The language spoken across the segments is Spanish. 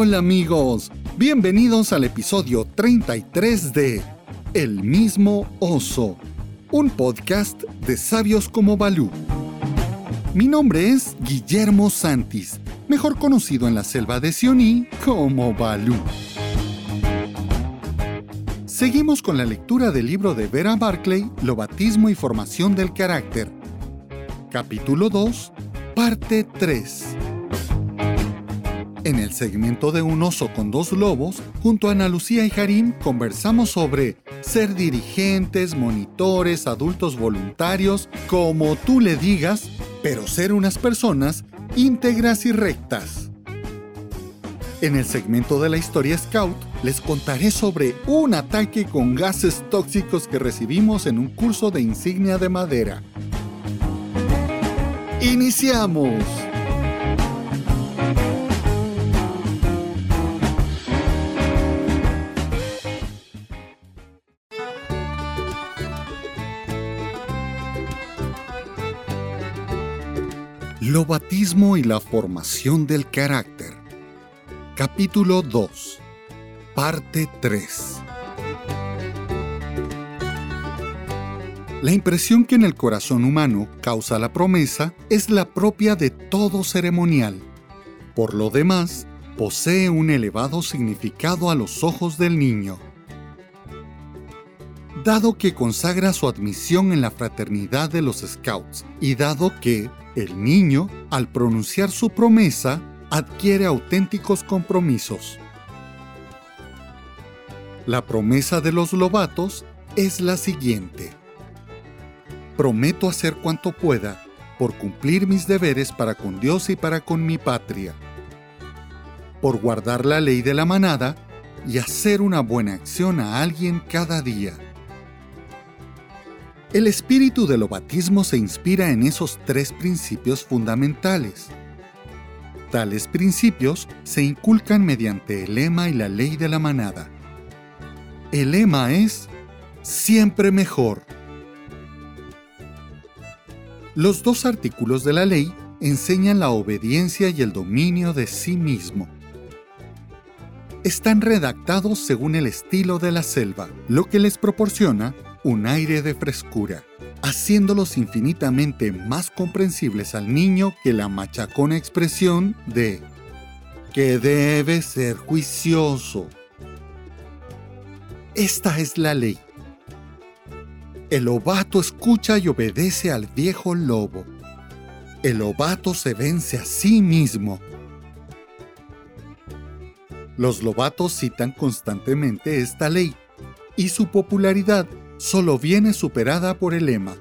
Hola amigos, bienvenidos al episodio 33 de El mismo oso, un podcast de sabios como Balú. Mi nombre es Guillermo Santis, mejor conocido en la selva de Sioní como Balú. Seguimos con la lectura del libro de Vera Barclay, Lobatismo y Formación del Carácter. Capítulo 2, parte 3. En el segmento de Un oso con dos lobos, junto a Ana Lucía y Harim conversamos sobre ser dirigentes, monitores, adultos voluntarios, como tú le digas, pero ser unas personas íntegras y rectas. En el segmento de la historia Scout, les contaré sobre un ataque con gases tóxicos que recibimos en un curso de insignia de madera. ¡Iniciamos! Lobatismo y la formación del carácter. Capítulo 2. Parte 3. La impresión que en el corazón humano causa la promesa es la propia de todo ceremonial. Por lo demás, posee un elevado significado a los ojos del niño. Dado que consagra su admisión en la fraternidad de los Scouts y dado que, el niño, al pronunciar su promesa, adquiere auténticos compromisos. La promesa de los lobatos es la siguiente. Prometo hacer cuanto pueda por cumplir mis deberes para con Dios y para con mi patria, por guardar la ley de la manada y hacer una buena acción a alguien cada día. El espíritu del lobatismo se inspira en esos tres principios fundamentales. Tales principios se inculcan mediante el lema y la ley de la manada. El lema es siempre mejor. Los dos artículos de la ley enseñan la obediencia y el dominio de sí mismo. Están redactados según el estilo de la selva, lo que les proporciona un aire de frescura, haciéndolos infinitamente más comprensibles al niño que la machacona expresión de que debe ser juicioso. Esta es la ley. El lobato escucha y obedece al viejo lobo. El lobato se vence a sí mismo. Los lobatos citan constantemente esta ley y su popularidad solo viene superada por el lema.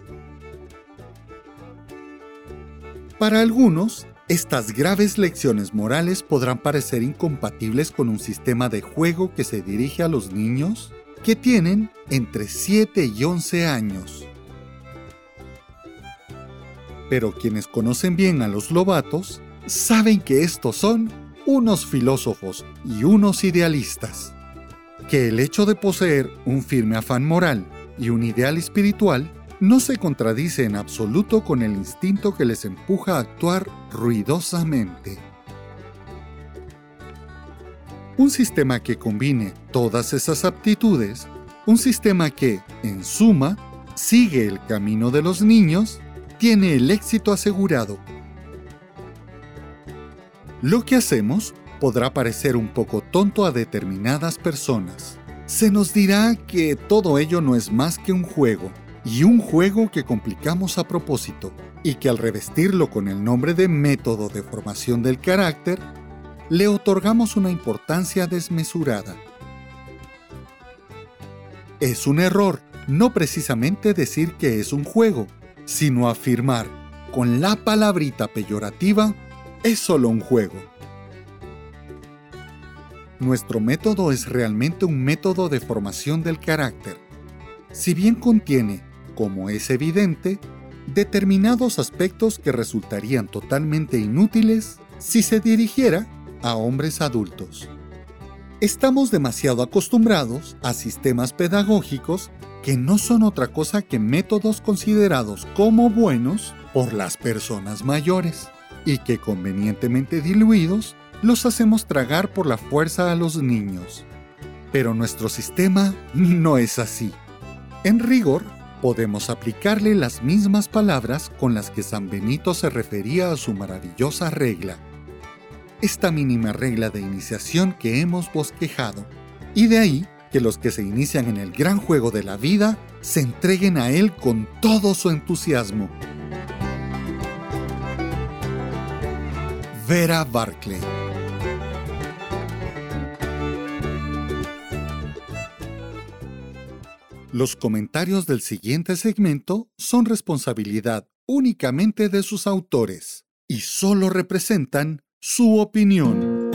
Para algunos, estas graves lecciones morales podrán parecer incompatibles con un sistema de juego que se dirige a los niños que tienen entre 7 y 11 años. Pero quienes conocen bien a los lobatos saben que estos son unos filósofos y unos idealistas, que el hecho de poseer un firme afán moral y un ideal espiritual no se contradice en absoluto con el instinto que les empuja a actuar ruidosamente. Un sistema que combine todas esas aptitudes, un sistema que, en suma, sigue el camino de los niños, tiene el éxito asegurado. Lo que hacemos podrá parecer un poco tonto a determinadas personas se nos dirá que todo ello no es más que un juego, y un juego que complicamos a propósito, y que al revestirlo con el nombre de método de formación del carácter, le otorgamos una importancia desmesurada. Es un error no precisamente decir que es un juego, sino afirmar con la palabrita peyorativa es solo un juego. Nuestro método es realmente un método de formación del carácter. Si bien contiene, como es evidente, determinados aspectos que resultarían totalmente inútiles si se dirigiera a hombres adultos. Estamos demasiado acostumbrados a sistemas pedagógicos que no son otra cosa que métodos considerados como buenos por las personas mayores y que convenientemente diluidos los hacemos tragar por la fuerza a los niños. Pero nuestro sistema no es así. En rigor, podemos aplicarle las mismas palabras con las que San Benito se refería a su maravillosa regla. Esta mínima regla de iniciación que hemos bosquejado. Y de ahí que los que se inician en el gran juego de la vida se entreguen a él con todo su entusiasmo. Vera Barclay Los comentarios del siguiente segmento son responsabilidad únicamente de sus autores y solo representan su opinión.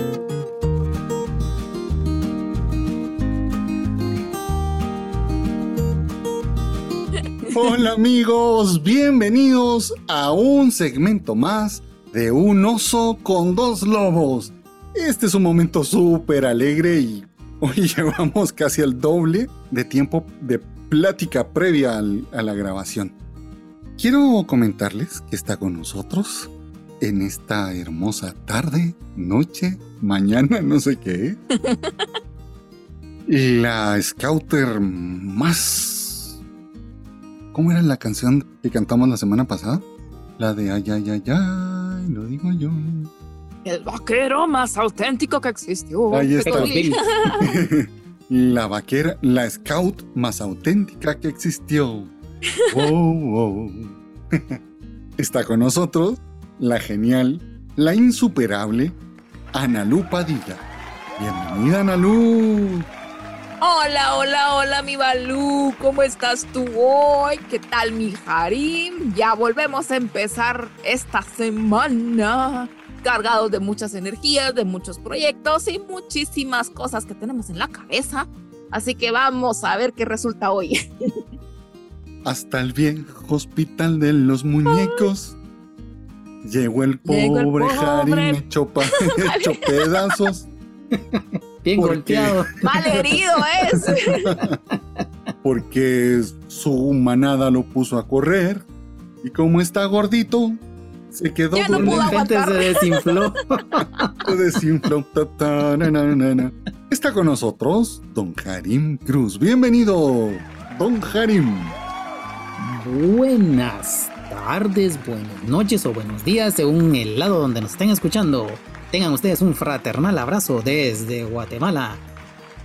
Hola amigos, bienvenidos a un segmento más de Un oso con dos lobos. Este es un momento súper alegre y hoy llevamos casi el doble de tiempo de plática previa a la grabación. Quiero comentarles que está con nosotros en esta hermosa tarde, noche, mañana, no sé qué. la scouter más ¿Cómo era la canción que cantamos la semana pasada? La de ay, ay, ay, ay, lo digo yo. El vaquero más auténtico que existió. Ahí está. la vaquera, la scout más auténtica que existió. Oh, oh. está con nosotros la genial, la insuperable Analú Padilla. Bienvenida, Analú. Hola, hola, hola, mi Balú. ¿Cómo estás tú hoy? ¿Qué tal, mi Harim? Ya volvemos a empezar esta semana cargados de muchas energías, de muchos proyectos y muchísimas cosas que tenemos en la cabeza. Así que vamos a ver qué resulta hoy. Hasta el viejo hospital de los muñecos. Llegó el pobre, Harim hecho pedazos. Bien golpeado. Mal herido es. Porque su manada lo puso a correr. Y como está gordito, se quedó ya no pudo se desinfló. se desinfló. Está con nosotros Don Harim Cruz. Bienvenido, Don Harim. Buenas tardes, buenas noches o buenos días según el lado donde nos estén escuchando. Tengan ustedes un fraternal abrazo desde Guatemala.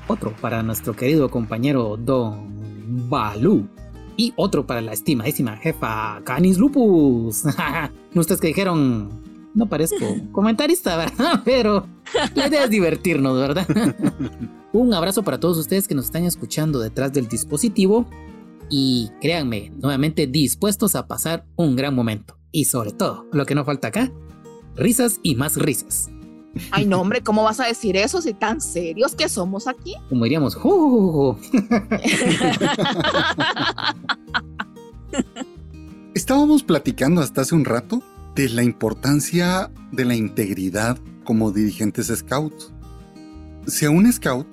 Otro para nuestro querido compañero Don Balú. Y otro para la estimadísima jefa Canis Lupus. Ustedes que dijeron, no parezco comentarista, ¿verdad? Pero la idea es divertirnos, ¿verdad? Un abrazo para todos ustedes que nos están escuchando detrás del dispositivo. Y créanme, nuevamente dispuestos a pasar un gran momento. Y sobre todo, lo que no falta acá, risas y más risas. Ay, no, hombre, ¿cómo vas a decir eso si tan serios que somos aquí? Como diríamos, Estábamos platicando hasta hace un rato de la importancia de la integridad como dirigentes scouts. Si a un scout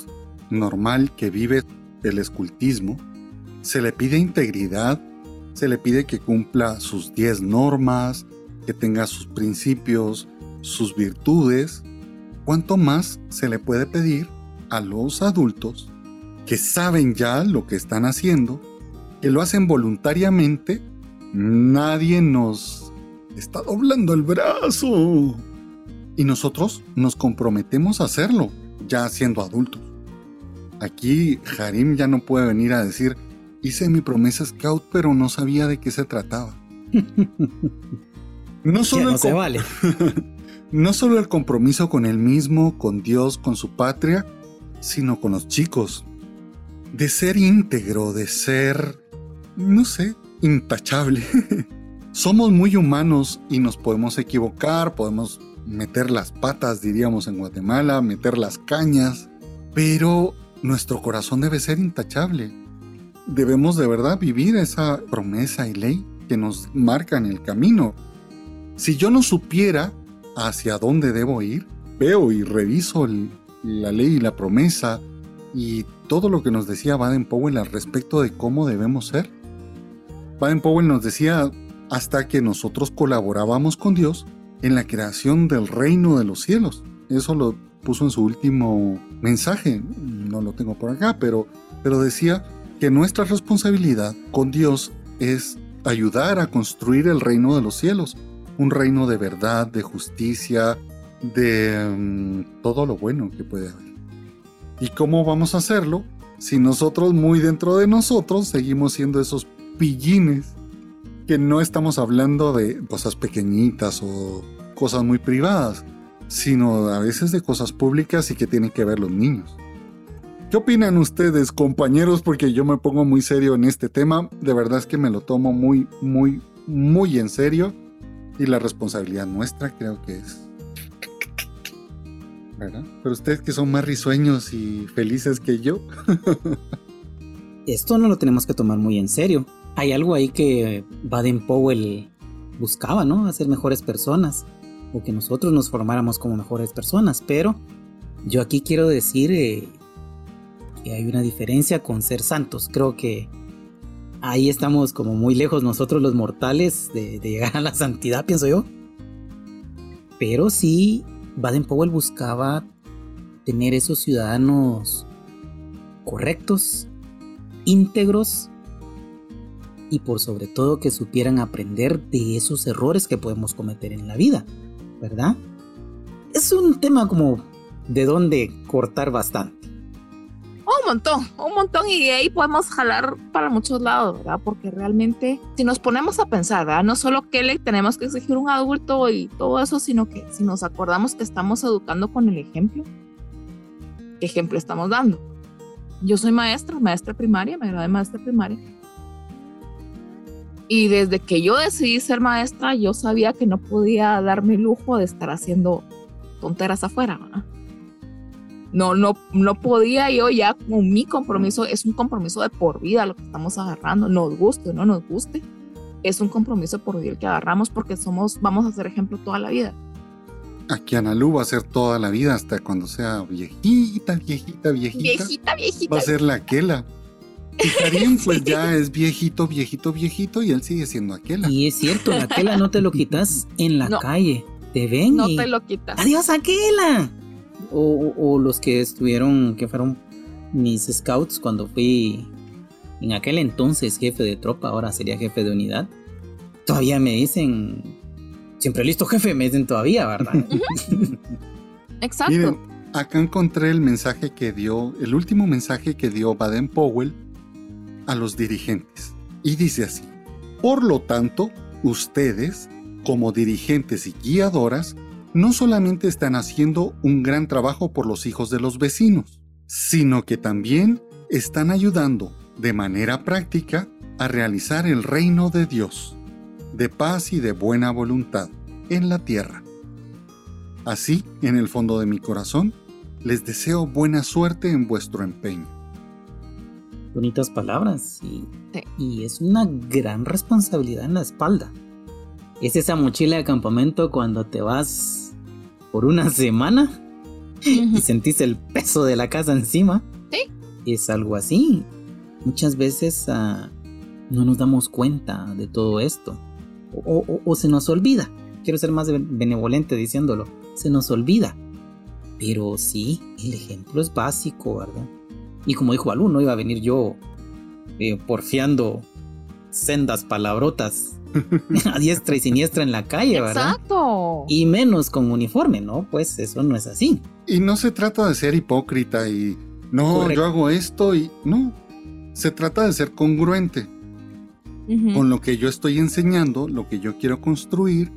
normal que vive el escultismo se le pide integridad, se le pide que cumpla sus 10 normas, que tenga sus principios, sus virtudes, ¿cuánto más se le puede pedir a los adultos que saben ya lo que están haciendo, que lo hacen voluntariamente? Nadie nos está doblando el brazo. Y nosotros nos comprometemos a hacerlo, ya siendo adultos. Aquí Harim ya no puede venir a decir, hice mi promesa scout pero no sabía de qué se trataba. no solo no se vale. no solo el compromiso con él mismo, con Dios, con su patria, sino con los chicos. De ser íntegro, de ser, no sé, intachable. Somos muy humanos y nos podemos equivocar, podemos meter las patas, diríamos en Guatemala, meter las cañas, pero nuestro corazón debe ser intachable. Debemos de verdad vivir esa promesa y ley que nos marcan el camino. Si yo no supiera hacia dónde debo ir, veo y reviso la ley y la promesa y todo lo que nos decía Baden-Powell al respecto de cómo debemos ser. Baden-Powell nos decía hasta que nosotros colaborábamos con Dios en la creación del reino de los cielos. eso lo puso en su último mensaje, no lo tengo por acá, pero, pero decía que nuestra responsabilidad con Dios es ayudar a construir el reino de los cielos, un reino de verdad, de justicia, de mm, todo lo bueno que puede haber. ¿Y cómo vamos a hacerlo? Si nosotros muy dentro de nosotros seguimos siendo esos pillines que no estamos hablando de cosas pequeñitas o cosas muy privadas, sino a veces de cosas públicas y que tienen que ver los niños. ¿Qué opinan ustedes, compañeros? Porque yo me pongo muy serio en este tema. De verdad es que me lo tomo muy, muy, muy en serio. Y la responsabilidad nuestra creo que es. ¿Verdad? Pero ustedes que son más risueños y felices que yo. Esto no lo tenemos que tomar muy en serio. Hay algo ahí que Baden Powell buscaba, ¿no? Hacer mejores personas. O que nosotros nos formáramos como mejores personas. Pero yo aquí quiero decir eh, hay una diferencia con ser santos. Creo que ahí estamos como muy lejos nosotros los mortales de, llegar a la santidad, pienso yo. Pero sí, Baden Powell buscaba tener esos ciudadanos correctos, íntegros y por sobre todo que supieran aprender de esos errores que podemos cometer en la vida, ¿verdad? Es un tema como de donde cortar bastante un montón, un montón y ahí podemos jalar para muchos lados, ¿verdad? Porque realmente si nos ponemos a pensar, ¿verdad? No solo que le tenemos que exigir un adulto y todo eso, sino que si nos acordamos que estamos educando con el ejemplo, ¿qué ejemplo estamos dando? Yo soy maestra, maestra primaria, me gradué de maestra primaria. Y desde que yo decidí ser maestra, yo sabía que no podía darme el lujo de estar haciendo tonteras afuera, ¿verdad? No, no, no podía yo ya con mi compromiso, es un compromiso de por vida lo que estamos agarrando, nos guste o no nos guste, es un compromiso por vida el que agarramos porque somos, vamos a ser ejemplo toda la vida. Aquí Analu va a ser toda la vida hasta cuando sea viejita, viejita, viejita. Viejita, viejita. Va a ser la Aquela. Y Karim pues ya es viejito, viejito, viejito y él sigue siendo Aquela. Y es cierto, la Aquela no te lo quitas en la calle. Te ven No te lo quitas. Adiós Aquela o, los que estuvieron, que fueron mis scouts cuando fui en aquel entonces jefe de tropa, ahora sería jefe de unidad, todavía me dicen, siempre listo jefe, me dicen todavía, ¿verdad? Exacto. Miren, acá encontré el mensaje que dio, el último mensaje que dio Baden Powell a los dirigentes. Y dice así, por lo tanto, ustedes, como dirigentes y guiadoras, no solamente están haciendo un gran trabajo por los hijos de los vecinos, sino que también están ayudando de manera práctica a realizar el reino de Dios, de paz y de buena voluntad en la tierra. Así, en el fondo de mi corazón, les deseo buena suerte en vuestro empeño. Bonitas palabras y, y es una gran responsabilidad en la espalda. Es esa mochila de campamento cuando te vas por una semana y sentís el peso de la casa encima. Sí. Es algo así. Muchas veces ah, no nos damos cuenta de todo esto. O, se nos olvida. Quiero ser más benevolente diciéndolo. Se nos olvida. Pero sí, el ejemplo es básico, ¿verdad? Y como dijo Alú, no iba a venir yo eh, porfiando sendas palabrotas a diestra y siniestra en la calle, ¿verdad? Exacto. Y menos con uniforme, ¿no? Pues eso no es así. Y no se trata de ser hipócrita y no, yo hago esto y no. Se trata de ser congruente con lo que yo estoy enseñando, lo que yo quiero construir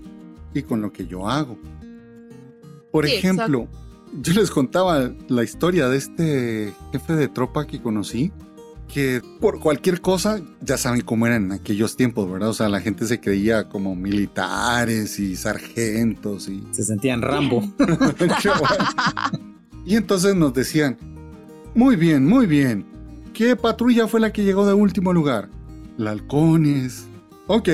y con lo que yo hago. Por ejemplo, yo les contaba la historia de este jefe de tropa que conocí que por cualquier cosa, ya saben cómo eran en aquellos tiempos, ¿verdad? O sea, la gente se creía como militares y sargentos y... Se sentían Rambo. y entonces nos decían, muy bien, muy bien, ¿qué patrulla fue la que llegó de último lugar? La halcones. Ok,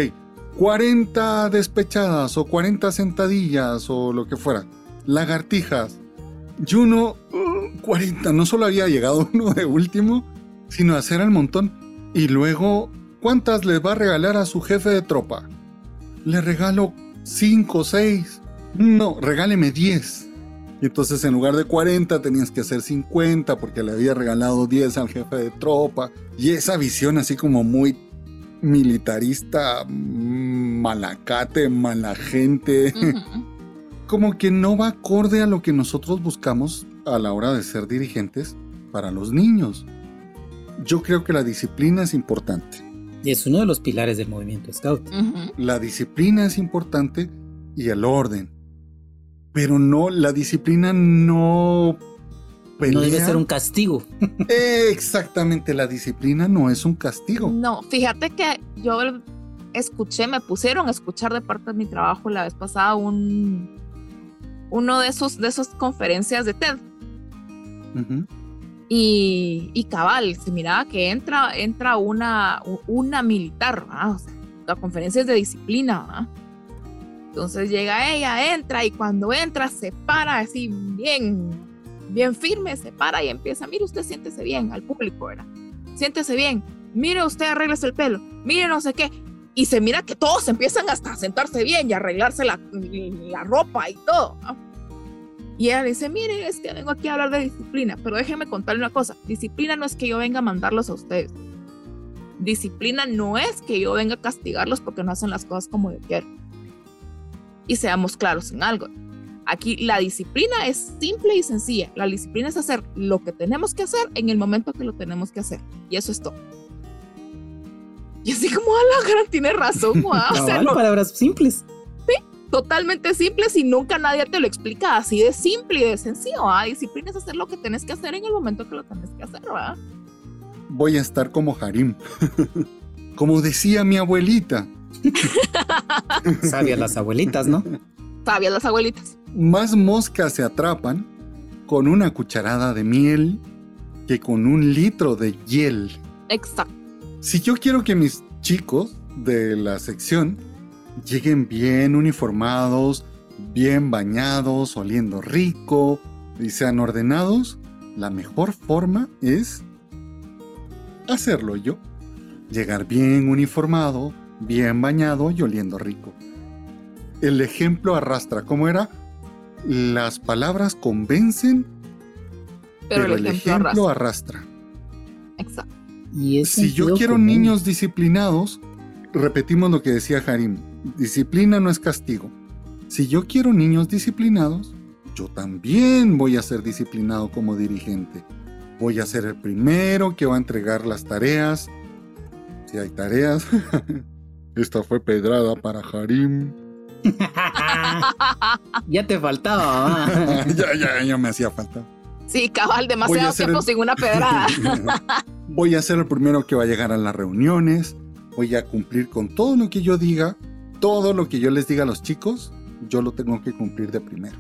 40 despechadas o 40 sentadillas o lo que fuera. Lagartijas. Y uno, 40, no solo había llegado uno de último, sino hacer al montón. Y luego, ¿cuántas les va a regalar a su jefe de tropa? Le regalo cinco o seis. No, regáleme diez. Y entonces en lugar de 40 tenías que hacer 50 porque le había regalado 10 al jefe de tropa. Y esa visión así como muy militarista, malacate, mala gente. Como que no va acorde a lo que nosotros buscamos a la hora de ser dirigentes para los niños. Yo creo que la disciplina es importante. Y es uno de los pilares del movimiento Scout. La disciplina es importante y el orden. Pero no, la disciplina no no debe ser un castigo. Exactamente, la disciplina no es un castigo. No, fíjate que yo escuché, me pusieron a escuchar de parte de mi trabajo la vez pasada un uno de esos de esas conferencias de TED. Y, cabal, se miraba que entra, entra una, una militar, la conferencia es de disciplina. Entonces llega ella, entra y cuando entra se para así bien bien firme, se para y empieza, mire usted siéntese bien al público, ¿verdad? Siéntese bien, mire usted arréglese el pelo, mire no sé qué. Y se mira que todos empiezan hasta a sentarse bien y arreglarse la, la ropa y todo. Y ella dice, mire, es que vengo aquí a hablar de disciplina, pero déjeme contarle una cosa, disciplina no es que yo venga a mandarlos a ustedes. Disciplina no es que yo venga a castigarlos porque no hacen las cosas como yo quiero. Y seamos claros en algo, Aquí la disciplina es simple y sencilla. La disciplina es hacer lo que tenemos que hacer en el momento que lo tenemos que hacer. Y eso es todo. Y así como la gran tiene razón, wow. o sea, palabras simples. Totalmente simples y nunca nadie te lo explica así de simple y de sencillo. ¿ah? Disciplina es hacer lo que tienes que hacer en el momento que lo tienes que hacer, ¿verdad? Voy a estar como Harim. como decía mi abuelita. Sabias las abuelitas, ¿no? Sabias las abuelitas más moscas se atrapan con una cucharada de miel que con un litro de hiel. Exacto. Si yo quiero que mis chicos de la sección lleguen bien uniformados, bien bañados, oliendo rico y sean ordenados, la mejor forma es hacerlo yo. Llegar bien uniformado, bien bañado y oliendo rico. El ejemplo arrastra. ¿Cómo era? las palabras convencen, pero, el, ejemplo, arrastra. Exacto. Y si yo quiero niños disciplinados, repetimos lo que decía Harim, disciplina no es castigo. Si yo quiero niños disciplinados, yo también voy a ser disciplinado como dirigente. Voy a ser el primero que va a entregar las tareas. Si hay tareas. Esta fue pedrada para Harim. ya te faltaba. ya, ya, ya me hacía falta. Sí, cabal, demasiado tiempo sin una pedrada. voy a ser el primero que va a llegar a las reuniones. Voy a cumplir con todo lo que yo diga. Todo lo que yo les diga a los chicos, yo lo tengo que cumplir de primero.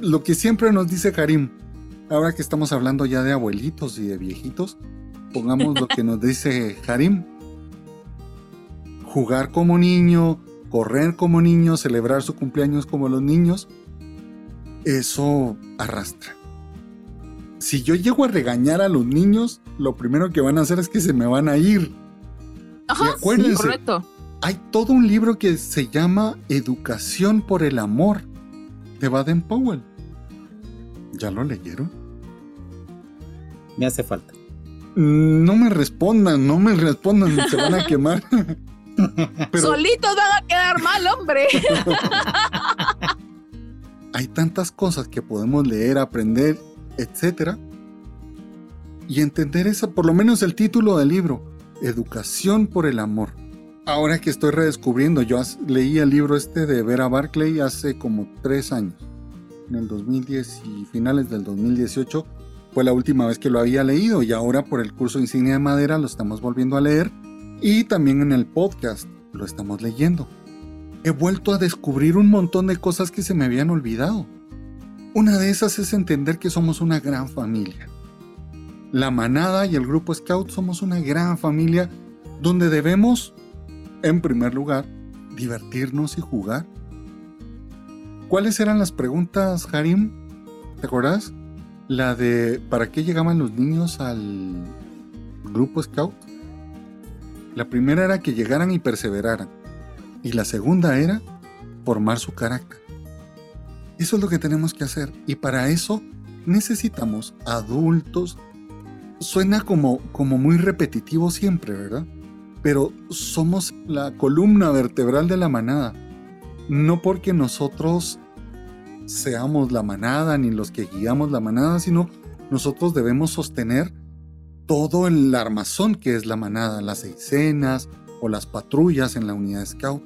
Lo que siempre nos dice Karim, ahora que estamos hablando ya de abuelitos y de viejitos, pongamos lo que nos dice Harim. Jugar como niño, correr como niño, celebrar su cumpleaños como los niños, eso arrastra. Si yo llego a regañar a los niños, lo primero que van a hacer es que se me van a ir. Ajá, sí, correcto. Hay todo un libro que se llama Educación por el Amor de Baden Powell. ¿Ya lo leyeron? Me hace falta. No me respondan, no me respondan, se van a quemar. Solitos van a quedar mal, hombre. Hay tantas cosas que podemos leer, aprender, etcétera, y entender esa, por lo menos el título del libro, Educación por el Amor. Ahora que estoy redescubriendo, yo leí el libro este de Vera Barclay hace como tres años, en el 2010 y finales del 2018 fue la última vez que lo había leído y ahora por el curso Insignia de Madera lo estamos volviendo a leer y también en el podcast lo estamos leyendo. He vuelto a descubrir un montón de cosas que se me habían olvidado. Una de esas es entender que somos una gran familia. La manada y el grupo Scout somos una gran familia donde debemos, en primer lugar, divertirnos y jugar. ¿Cuáles eran las preguntas, Harim? ¿Te acuerdas? La de ¿para qué llegaban los niños al grupo Scout? La primera era que llegaran y perseveraran. Y la segunda era formar su carácter. Eso es lo que tenemos que hacer. Y para eso necesitamos adultos. Suena como, como muy repetitivo siempre, ¿verdad? Pero somos la columna vertebral de la manada. No porque nosotros seamos la manada ni los que guiamos la manada, sino nosotros debemos sostener todo el armazón que es la manada, las escenas o las patrullas en la unidad scout.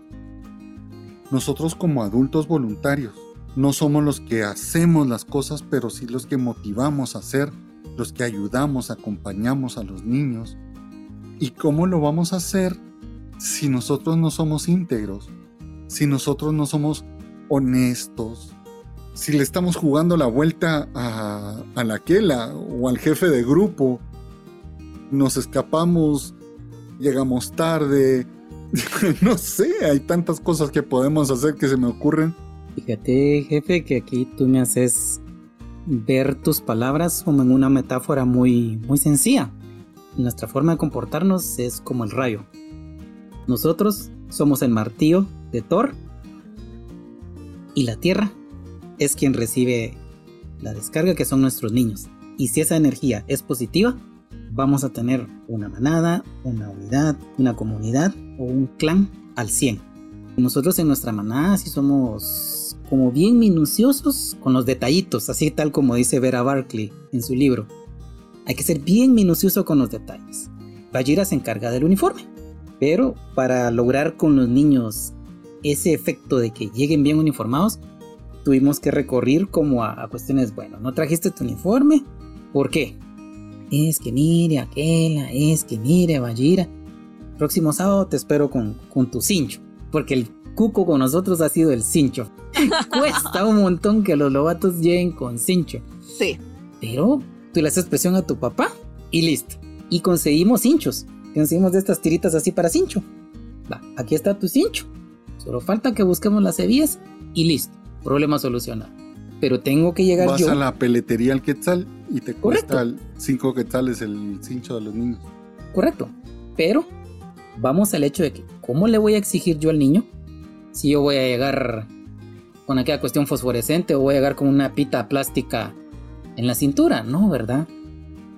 Nosotros como adultos voluntarios no somos los que hacemos las cosas, pero sí los que motivamos a hacer, los que ayudamos, acompañamos a los niños. ¿Y cómo lo vamos a hacer si nosotros no somos íntegros? Si nosotros no somos honestos, si le estamos jugando la vuelta a, a la quela o al jefe de grupo, nos escapamos, llegamos tarde, no sé, hay tantas cosas que podemos hacer que se me ocurren Fíjate, jefe, que aquí tú me haces ver tus palabras como en una metáfora muy, muy sencilla. Nuestra forma de comportarnos es como el rayo. Nosotros somos el martillo de Thor y la tierra es quien recibe la descarga que son nuestros niños. Y si esa energía es positiva, vamos a tener una manada, una unidad, una comunidad o un clan al 100. Nosotros en nuestra manada sí somos como bien minuciosos con los detallitos, así tal como dice Vera Barkley en su libro. Hay que ser bien minucioso con los detalles. Bajira se encarga del uniforme, pero para lograr con los niños ese efecto de que lleguen bien uniformados, tuvimos que recurrir como a, cuestiones, bueno, no trajiste tu uniforme, ¿por qué? Es que mire aquella, es que mire Bajira, próximo sábado te espero con, con tu cincho, porque el cuco con nosotros ha sido el cincho. Cuesta un montón que los lobatos lleguen con cincho. Sí. Pero tú le haces presión a tu papá y listo. Y conseguimos cinchos. Conseguimos de estas tiritas así para cincho. Va, aquí está tu cincho. Solo falta que busquemos las hebillas y listo. Problema solucionado. Pero tengo que llegar Vas yo. a la peletería al quetzal y te cuesta 5 quetzales el cincho de los niños. Correcto. Pero vamos al hecho de que, ¿cómo le voy a exigir yo al niño si yo voy a llegar con aquella cuestión fosforescente o voy a llegar con una pita plástica en la cintura, ¿no? ¿Verdad?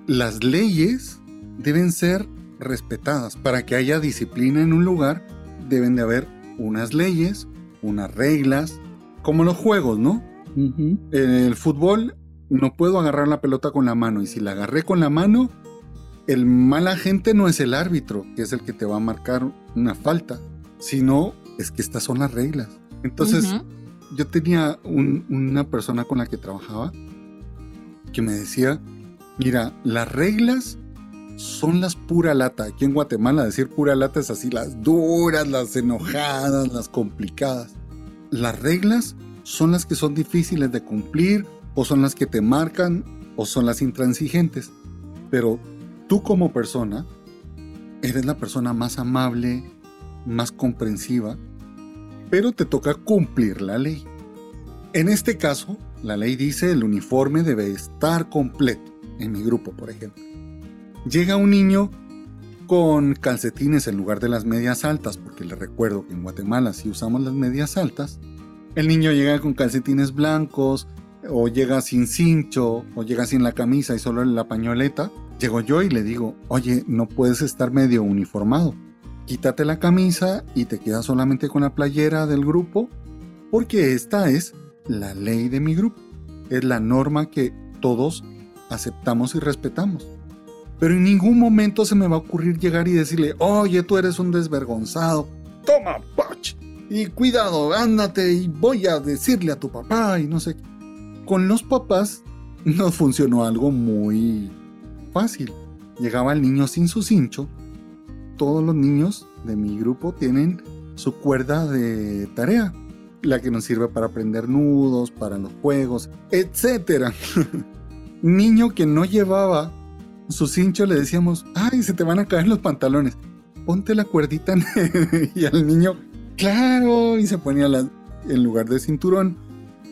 Las leyes deben ser respetadas. Para que haya disciplina en un lugar, deben de haber unas leyes, unas reglas, como los juegos, ¿no? En el fútbol no puedo agarrar la pelota con la mano y si la agarré con la mano, el mal agente no es el árbitro, que es el que te va a marcar una falta, sino es que estas son las reglas. Entonces, yo tenía una persona con la que trabajaba que me decía, mira, las reglas son las pura lata. Aquí en Guatemala decir pura lata es así, las duras, las enojadas, las complicadas. Las reglas son las que son difíciles de cumplir o son las que te marcan o son las intransigentes. Pero tú como persona eres la persona más amable, más comprensiva, pero te toca cumplir la ley. En este caso, la ley dice el uniforme debe estar completo, en mi grupo por ejemplo. Llega un niño con calcetines en lugar de las medias altas, porque le recuerdo que en Guatemala sí usamos las medias altas. El niño llega con calcetines blancos, o llega sin cincho, o llega sin la camisa y solo la pañoleta. Llego yo y le digo, oye, no puedes estar medio uniformado quítate la camisa y te quedas solamente con la playera del grupo, porque esta es la ley de mi grupo, es la norma que todos aceptamos y respetamos. Pero en ningún momento se me va a ocurrir llegar y decirle, oye, tú eres un desvergonzado, toma, pach, y cuidado, ándate y voy a decirle a tu papá y no sé. Con los papás nos funcionó algo muy fácil. Llegaba el niño sin su cincho todos los niños de mi grupo tienen su cuerda de tarea, la que nos sirve para aprender nudos, para los juegos, etc. Niño que no llevaba su cincho le decíamos, ay, se te van a caer los pantalones, ponte la cuerdita y al niño, claro, y se ponía la, en lugar de cinturón,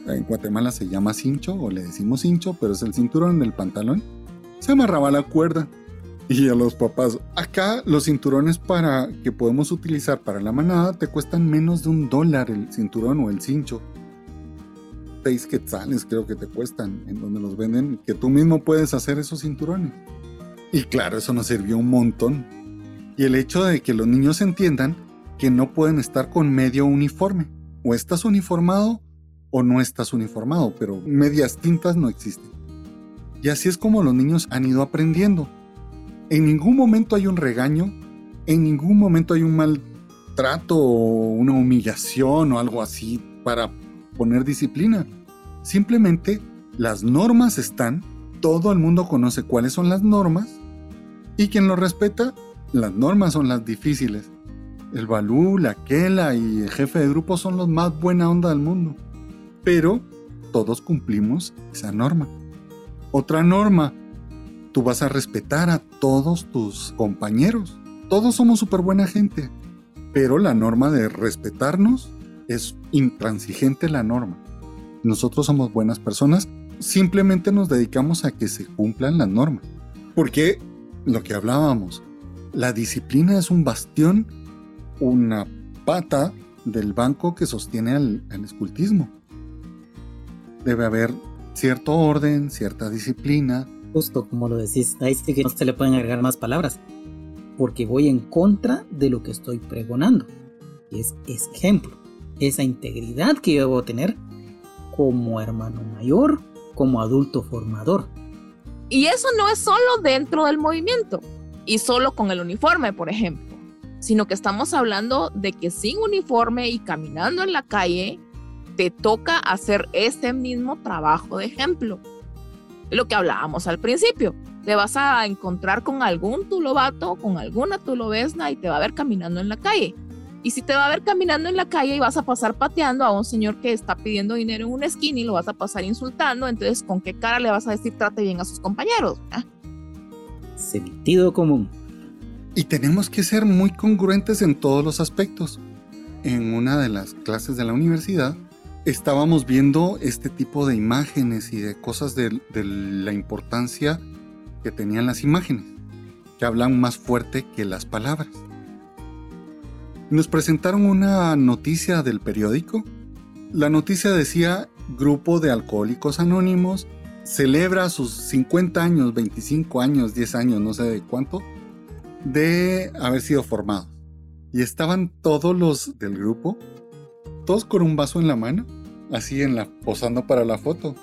en Guatemala se llama cincho o le decimos cincho, pero es el cinturón del pantalón, se amarraba la cuerda y a los papás, acá los cinturones para que podemos utilizar para la manada te cuestan menos de un dólar el cinturón o el cincho. seis quetzales creo que te cuestan, en donde los venden, que tú mismo puedes hacer esos cinturones. Y claro, eso nos sirvió un montón. Y el hecho de que los niños entiendan que no pueden estar con medio uniforme. O estás uniformado o no estás uniformado, pero medias tintas no existen. Y así es como los niños han ido aprendiendo. En ningún momento hay un regaño, en ningún momento hay un maltrato o una humillación o algo así para poner disciplina. Simplemente las normas están, todo el mundo conoce cuáles son las normas y quien lo respeta, las normas son las difíciles. El Balú, la Kela y el jefe de grupo son los más buena onda del mundo. Pero todos cumplimos esa norma. Otra norma, tú vas a respetar a todos tus compañeros. Todos somos súper buena gente. Pero la norma de respetarnos es intransigente la norma. Nosotros somos buenas personas, simplemente nos dedicamos a que se cumplan las normas. Porque lo que hablábamos, la disciplina es un bastión una pata del banco que sostiene al, escultismo. Debe haber cierto orden, cierta disciplina. Justo como lo decís, ahí sí que no se le pueden agregar más palabras, porque voy en contra de lo que estoy pregonando. Es, ejemplo, esa integridad que yo debo tener como hermano mayor, como adulto formador. Y eso no es solo dentro del movimiento y solo con el uniforme, por ejemplo sino que estamos hablando de que sin uniforme y caminando en la calle, te toca hacer ese mismo trabajo de ejemplo. Lo que hablábamos al principio, te vas a encontrar con algún tulobato, con alguna tulobesna y te va a ver caminando en la calle. Y si te va a ver caminando en la calle y vas a pasar pateando a un señor que está pidiendo dinero en una esquina y lo vas a pasar insultando, entonces ¿con qué cara le vas a decir trate bien a sus compañeros? Sentido común. Y tenemos que ser muy congruentes en todos los aspectos. En una de las clases de la universidad estábamos viendo este tipo de imágenes y de cosas de, la importancia que tenían las imágenes, que hablan más fuerte que las palabras. Nos presentaron una noticia del periódico. La noticia decía, Grupo de Alcohólicos Anónimos celebra sus 50 años, 25 años, 10 años, no sé de cuánto, de haber sido formados. Y estaban todos los del grupo, todos con un vaso en la mano, así en la posando para la foto.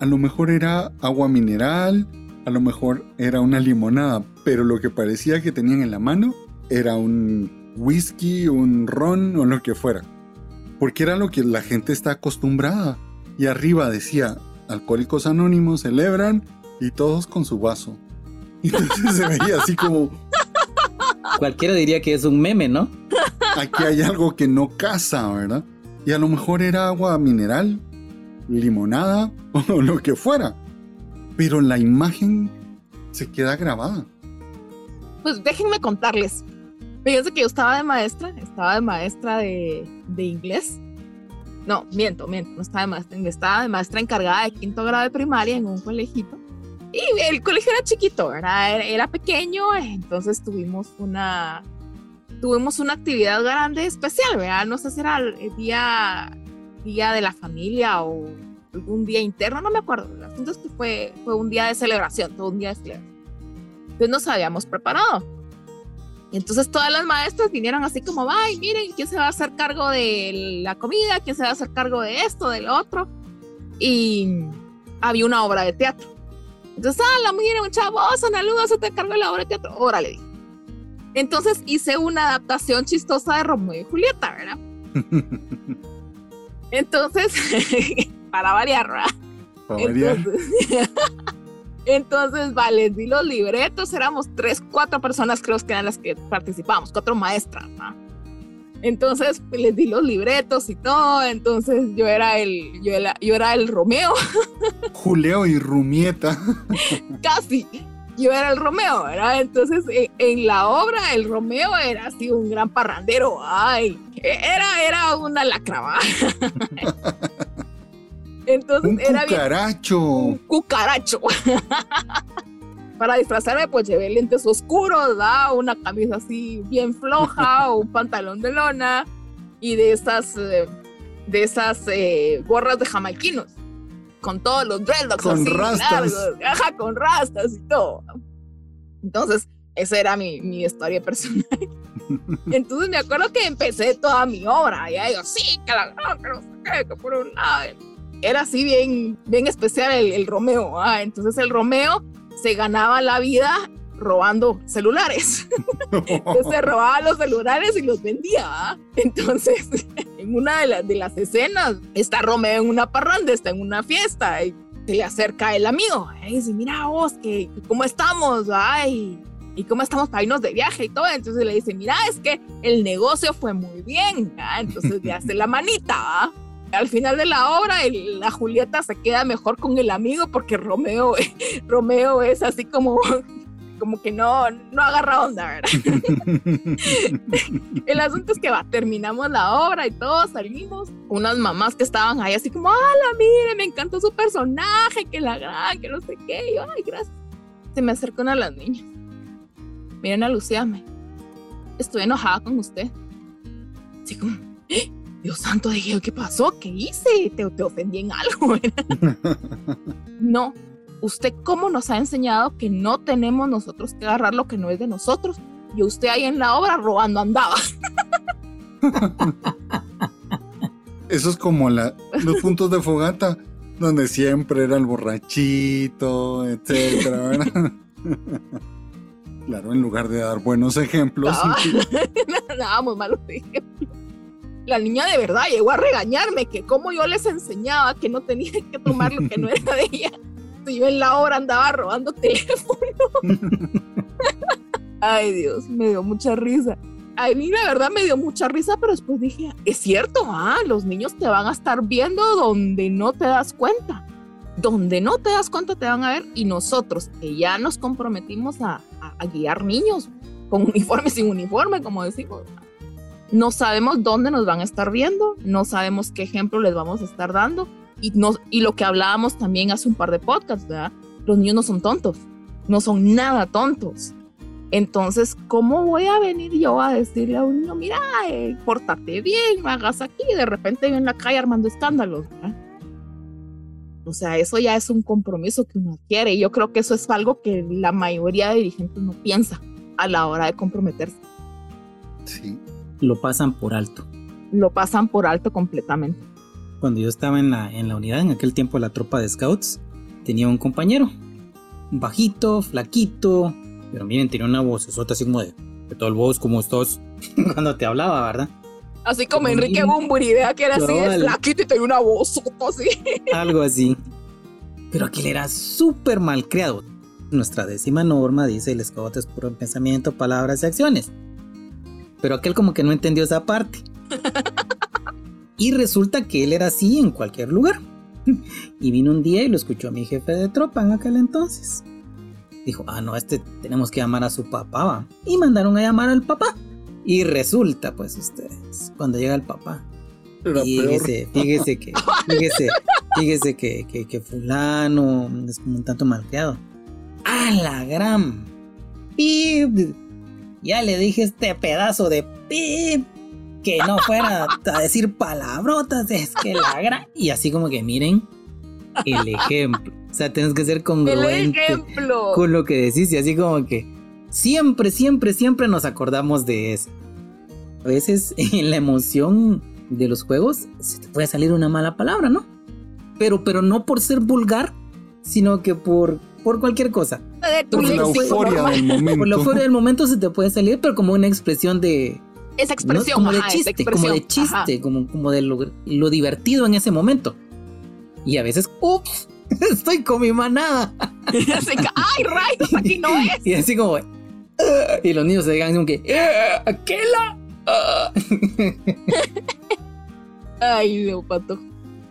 A lo mejor era agua mineral, a lo mejor era una limonada, pero lo que parecía que tenían en la mano era un whisky, un ron o lo que fuera. Porque era lo que la gente está acostumbrada. Y arriba decía, Alcohólicos Anónimos celebran y todos con su vaso. Y entonces se veía así como, Cualquiera diría que es un meme, ¿no? Aquí hay algo que no casa, ¿verdad? Y a lo mejor era agua mineral, limonada o lo que fuera. Pero la imagen se queda grabada. Pues déjenme contarles. Fíjense que yo estaba de maestra, estaba de maestra de, de inglés. No, miento, miento, no estaba de maestra, estaba de maestra encargada de quinto grado de primaria en un colegito. Y el colegio era chiquito, ¿verdad? Era, pequeño, entonces tuvimos una, tuvimos una actividad grande especial, ¿verdad? No sé si era el día, día de la familia o algún día interno, no me acuerdo. El asunto es que fue, fue un día de celebración, todo un día de celebración. Entonces nos habíamos preparado. Y entonces todas las maestras vinieron así como, ay, miren, ¿quién se va a hacer cargo de la comida? ¿Quién se va a hacer cargo de esto, del otro? Y había una obra de teatro. Entonces, ah, la un chavo, Ana Luz, se te cargo la obra de teatro. Órale. Entonces hice una adaptación chistosa de Romeo y Julieta, ¿verdad? Entonces, para variar, ¿verdad? Para variar. Entonces, vale, di los libretos, éramos tres, cuatro personas creo que eran las que participábamos, cuatro maestras, ¿verdad? Entonces pues, les di los libretos y todo. Entonces yo era el, yo era, yo era el Romeo. Julio y Rumieta. Casi. Yo era el Romeo, ¿verdad? Entonces en, la obra el Romeo era así un gran parrandero. Ay, era, era una lacra. Entonces un era cucaracho. un cucaracho para disfrazarme, pues llevé lentes oscuros, una camisa así bien floja, o un pantalón de lona y de estas, eh, de esas eh, gorras de jamaiquinos, con todos los dreadlocks Con así, rastas. largos, ajá, con rastas y todo. Entonces, esa era mi, mi historia personal. Entonces me acuerdo que empecé toda mi obra, y ahí digo, sí, que la que no sé qué, que por un lado. Era así bien, bien especial el, el Romeo. ah, Entonces el Romeo se ganaba la vida robando celulares. Entonces robaba los celulares y los vendía. ¿ah? Entonces, en una de, las de las escenas, está Romeo en una parranda, está en una fiesta y se le acerca el amigo. Y dice, mira vos, que, ¿cómo estamos? Ay, ¿y cómo estamos para irnos de viaje y todo? Entonces le dice, mira, es que el negocio fue muy bien. ¿ah? Entonces le hace la manita. ¿ah? Al final de la obra, el- la Julieta se queda mejor con el amigo porque Romeo, Romeo es así como, como que no, no agarra onda, ¿verdad? El asunto es que va, terminamos la obra y todos salimos. Unas mamás que estaban ahí así como, ¡Hala, mire, me encantó su personaje! Que la gran, que no sé qué. Y yo, ¡ay, gracias! Se me acercó una de las niñas. Miren a Lucía, me. Estoy enojada con usted. Así como, "¡Eh! Dios santo, dije ¿qué pasó? ¿Qué hice? ¿Te, te ofendí en algo? no. ¿Usted cómo nos ha enseñado que no tenemos nosotros que agarrar lo que no es de nosotros? Y usted ahí en la obra robando andaba. Eso es como la, los puntos de fogata, donde siempre era el borrachito, etcétera. Claro, en lugar de dar buenos ejemplos. Ah, Dábamos malos ejemplos. La niña de verdad llegó a regañarme que como yo les enseñaba que no tenía que tomar lo que no era de ella. Si yo en la obra andaba robando teléfono. Ay Dios, me dio mucha risa. A mí la verdad me dio mucha risa, pero después dije, es cierto, ah, los niños te van a estar viendo donde no te das cuenta. Donde no te das cuenta te van a ver y nosotros que ya nos comprometimos a, a- a guiar niños con uniforme, sin uniforme, como decimos, no sabemos dónde nos van a estar viendo, no sabemos qué ejemplo les vamos a estar dando y, no, y lo que hablábamos también hace un par de podcasts, ¿verdad? Los niños no son tontos, no son nada tontos. Entonces, ¿cómo voy a venir yo a decirle a un niño, mira, eh, pórtate bien, no hagas aquí, y de repente yo en la calle armando escándalos, ¿verdad? O sea, eso ya es un compromiso que uno adquiere y yo creo que eso es algo que la mayoría de dirigentes no piensa a la hora de comprometerse. Sí. Lo pasan por alto. Lo pasan por alto completamente. Cuando yo estaba en la, en la unidad, en aquel tiempo la tropa de scouts, tenía un compañero. Bajito, flaquito, pero miren, tenía una voz así como de, ¿qué tal vos? ¿Cómo estás? Cuando te hablaba, ¿verdad? Así como Sí. Enrique Bumburi, vea que era así de flaquito y tenía una voz así. Algo así. Pero aquel era súper mal creado. Nuestra décima norma dice el scout es puro pensamiento, palabras y acciones. Pero aquel como que no entendió esa parte. Y resulta que él era así en cualquier lugar. Y vino un día y lo escuchó a mi jefe de tropa en aquel entonces. Dijo, ah, no, este tenemos que llamar a su papá, va. Y mandaron a llamar al papá. Y resulta, pues ustedes, cuando llega el papá, peor. Fíjese, fíjese que, fíjese, fíjese que, que, que fulano es como un tanto malcriado. ¡A la gran! ¡Pip! Ya le dije este pedazo de pip que no fuera a decir palabrotas, es que la gran. Y así como que miren el ejemplo. O sea, tienes que ser El congruente ejemplo. con lo que decís y así como que siempre, siempre, siempre nos acordamos de eso. A veces en la emoción de los juegos se te puede salir una mala palabra, ¿no? Pero, pero no por ser vulgar, sino que por, por cualquier cosa. Por la euforia del momento. Por lo fuera del momento se te puede salir, pero como una expresión de, Esa ¿no? expresión, como de ajá, chiste, como de ajá. chiste, como, como de lo, lo divertido en ese momento. Y a veces, ups, estoy con mi manada. Así Ay, rayos, aquí no es. Y así como. "Ah", y los niños se digan como que. "Ah, ¿Qué la? Ah". Ay, Dios pato.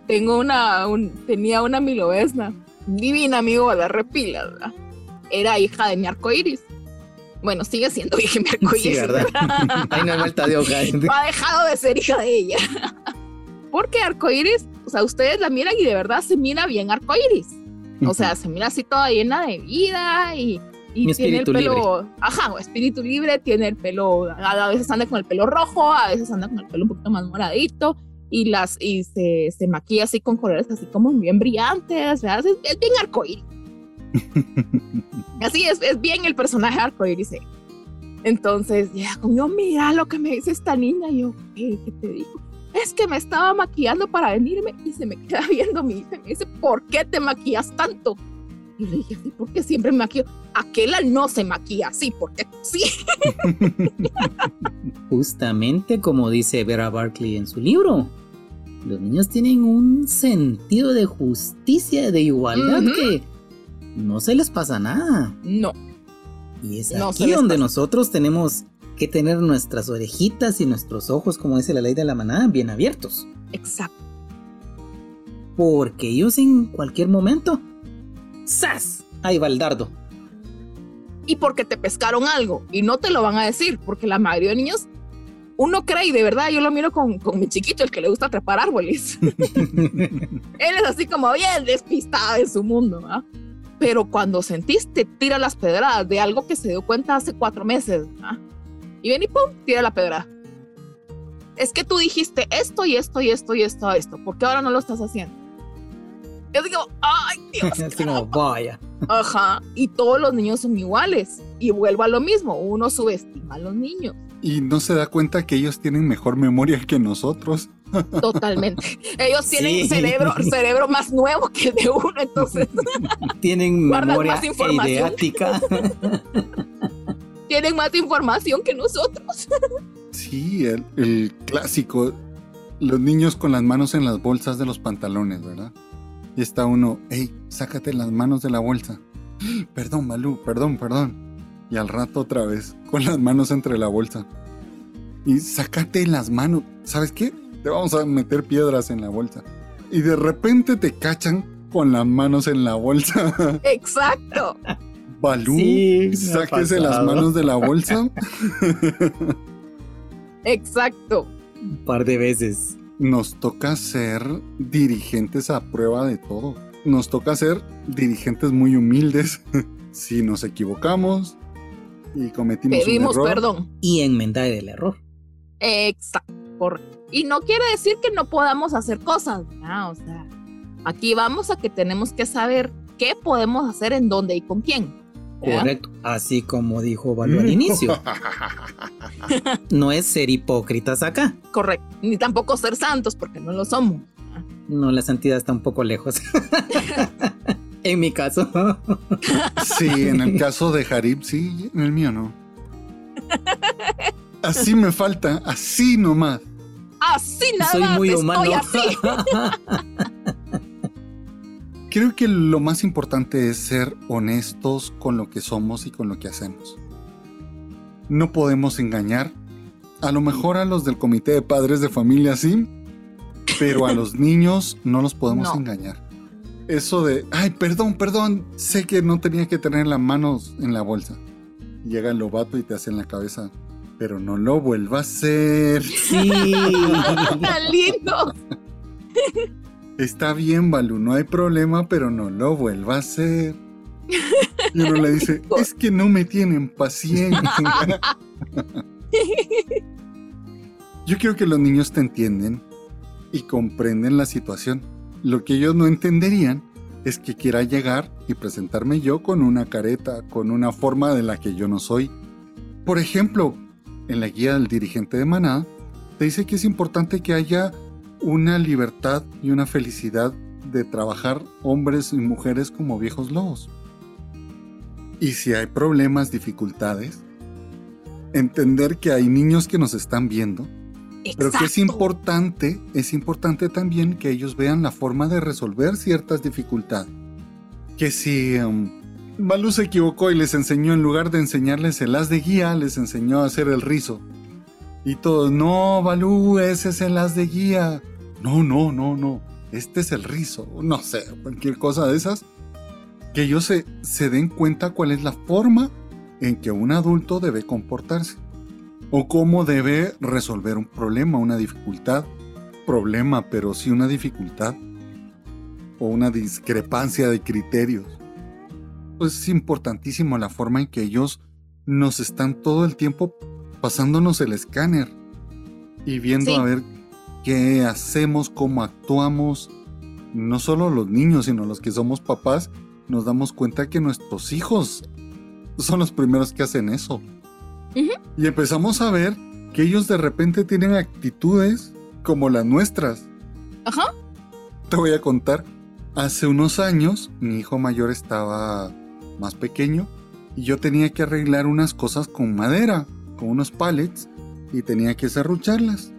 Tengo una, un- tenía una milovesna, divina amigo la repila, ¿verdad? Era hija de mi arcoiris. Bueno, sigue siendo mi arcoiris. Sí, ¿verdad? Ahí no hay vuelta de hoja. No ha dejado de ser hija de ella. Porque arcoiris, o sea, ustedes la miran y de verdad se mira bien arcoiris. O sea, se mira así toda llena de vida y, y Mi tiene el pelo, ajá, espíritu libre, tiene el pelo, a veces anda con el pelo rojo, a veces anda con el pelo un poquito más moradito y las y se, se maquilla así con colores así como bien brillantes, es, es, bien arcoíris. así es, es bien el personaje arcoíris. Entonces, ya como mira lo que me dice esta niña, y yo, ¿qué, ¿qué, te digo? Es que me estaba maquillando para venirme y se me queda viendo mi hija y me dice, ¿por qué te maquillas tanto? Y le dije, ¿por qué siempre me maquillo? Aquella no se maquilla así, porque sí. Justamente como dice Vera Barkley en su libro, los niños tienen un sentido de justicia, de igualdad que no se les pasa nada. No. Y es aquí donde nosotros tenemos que tener nuestras orejitas y nuestros ojos, como dice la ley de la manada, bien abiertos. Exacto. Porque ellos en cualquier momento, ¡zas! Ahí va el dardo. Y porque te pescaron algo y no te lo van a decir, porque la mayoría de niños uno cree, y de verdad yo lo miro con, con mi chiquito, el que le gusta trepar árboles. Él es así como bien despistado en su mundo, ¿ah? Pero cuando sentiste, tira las pedradas de algo que se dio cuenta hace cuatro meses, ¿ah? Y ven y pum, tira la pedra. Es que tú dijiste esto y esto y esto y esto, esto, ¿por qué ahora no lo estás haciendo? Yo digo, ay, Dios. Como, vaya. Ajá, y todos los niños son iguales. Y vuelvo a lo mismo, uno subestima a los niños y no se da cuenta que ellos tienen mejor memoria que nosotros. Totalmente. Ellos tienen cerebro, cerebro más nuevo que el de uno, entonces. Tienen memoria más información. tienen más información que nosotros. Sí, el, el, clásico. Los niños con las manos en las bolsas de los pantalones, ¿verdad? Y está uno, hey, sácate las manos de la bolsa. Perdón, Malú, perdón, perdón y al rato otra vez, con las manos entre la bolsa. Y sácate las manos. ¿Sabes qué? Te vamos a meter piedras en la bolsa. Y de repente te cachan con las manos en la bolsa. Exacto. Balú, sáquese las manos de la bolsa. Exacto. Un par de veces. Nos toca ser dirigentes a prueba de todo. Nos toca ser dirigentes muy humildes. si nos equivocamos, y cometimos Pedimos un error. perdón. Y enmendar el error. Exacto. Y no quiere decir que no podamos hacer cosas, o sea, aquí vamos a que tenemos que saber qué podemos hacer en dónde y con quién. Correcto, así como dijo Valo al inicio. no es ser hipócritas acá. Correcto, ni tampoco ser santos porque no lo somos. No, la santidad está un poco lejos. En mi caso. Sí, en el caso de Harib, sí, en el mío no. Así me falta, así nomás. Así nada Soy muy humano. Estoy así. Creo que lo más importante es ser honestos con lo que somos y con lo que hacemos. No podemos engañar. A lo mejor a los del comité de padres de familia sí, pero a los niños no los podemos engañar eso de, ay, perdón, perdón, sé que no tenía que tener las manos en la bolsa. Llega el lobato y te hace en la cabeza, pero no lo vuelva a hacer. Sí. Tan lindo. Está bien, Balú, no hay problema, pero no lo vuelva a hacer. Y uno le dice, es que no me tienen paciencia. Yo quiero que los niños te entienden y comprenden la situación. Lo que ellos no entenderían es que quiera llegar y presentarme yo con una careta, con una forma de la que yo no soy. Por ejemplo, en la guía del dirigente de Maná, te dice que es importante que haya una libertad y una felicidad de trabajar hombres y mujeres como viejos lobos. Y si hay problemas, dificultades, entender que hay niños que nos están viendo pero que es importante, es importante también que ellos vean la forma de resolver ciertas dificultades. Que si um, Balú se equivocó y les enseñó, en lugar de enseñarles el as de guía, les enseñó a hacer el rizo. Y todos, no, Balú, ese es el as de guía. No, no, no, no, este es el rizo. No sé, cualquier cosa de esas. Que ellos se, se den cuenta cuál es la forma en que un adulto debe comportarse o cómo debe resolver un problema, una dificultad. Problema, pero sí una dificultad o una discrepancia de criterios. Pues es importantísimo la forma en que ellos nos están todo el tiempo pasándonos el escáner y viendo a ver qué hacemos, cómo actuamos, no solo los niños, sino los que somos papás, nos damos cuenta que nuestros hijos son los primeros que hacen eso. Y empezamos a ver que ellos de repente tienen actitudes como las nuestras. Ajá. Te voy a contar, hace unos años mi hijo mayor estaba más pequeño y yo tenía que arreglar unas cosas con madera, con unos pallets y tenía que serrucharlas.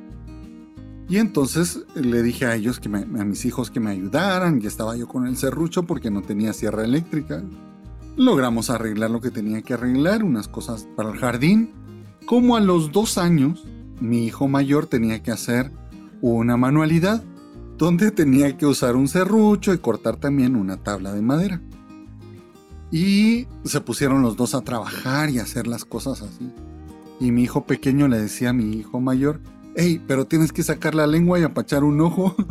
Y entonces le dije a ellos, que a mis hijos que me ayudaran, y estaba yo con el serrucho porque no tenía sierra eléctrica. Logramos arreglar lo que tenía que arreglar, unas cosas para el jardín. Como a los dos años, mi hijo mayor tenía que hacer una manualidad donde tenía que usar un serrucho y cortar también una tabla de madera. Y se pusieron los dos a trabajar y a hacer las cosas así. Y mi hijo pequeño le decía a mi hijo mayor, hey, pero tienes que sacar la lengua y apachar un ojo.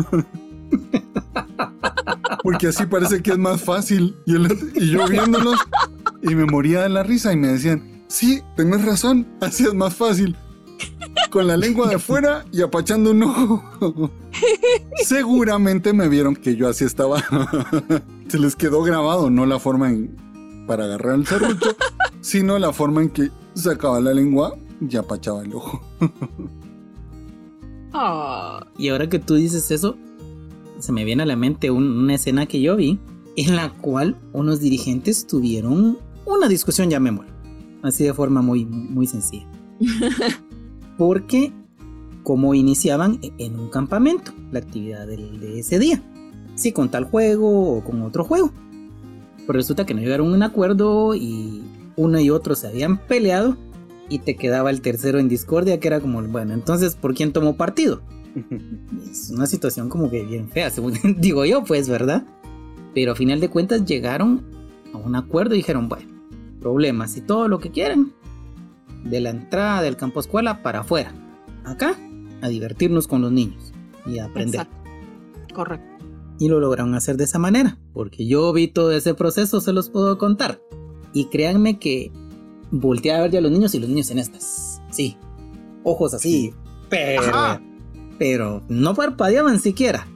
Porque así parece que es más fácil. Y, yo viéndolos y me moría de la risa y me decían, sí, tenés razón, así es más fácil. Con la lengua de fuera y apachando un ojo. Seguramente me vieron que yo así estaba. Se les quedó grabado, no la forma en, para agarrar el serrucho, sino la forma en que sacaba la lengua y apachaba el ojo. Ah. Y ahora que tú dices eso, se me viene a la mente una escena que yo vi en la cual unos dirigentes tuvieron una discusión, ya me muero. Así de forma muy, muy sencilla. Porque como iniciaban en un campamento la actividad de ese día. Si con tal juego o con otro juego. Pero resulta que no llegaron a un acuerdo y uno y otro se habían peleado y te quedaba el tercero en discordia que era como, bueno, entonces, ¿por quién tomó partido? es una situación como que bien fea, según digo yo, pues, ¿verdad? Pero a final de cuentas llegaron a un acuerdo y dijeron, bueno, problemas y todo lo que quieran, de la entrada del campo escuela para afuera. Acá, a divertirnos con los niños y a aprender. Correcto. Y lo lograron hacer de esa manera, porque yo vi todo ese proceso, se los puedo contar. Y créanme que volteé a ver ya a los niños y los niños en estas. Sí. Ojos así. Pero. Pero no parpadeaban siquiera.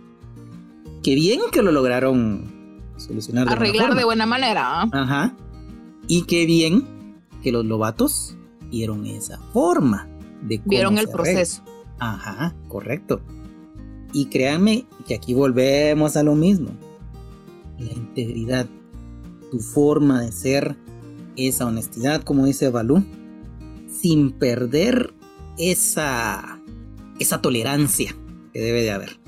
Qué bien que lo lograron solucionar. De Arreglar de buena manera. Ajá. Y qué bien que los lobatos vieron esa forma de cómo Vieron el proceso. Ajá, correcto. Y créanme que aquí volvemos a lo mismo. La integridad, tu forma de ser, esa honestidad, como dice Balú, sin perder esa, esa tolerancia que debe de haber.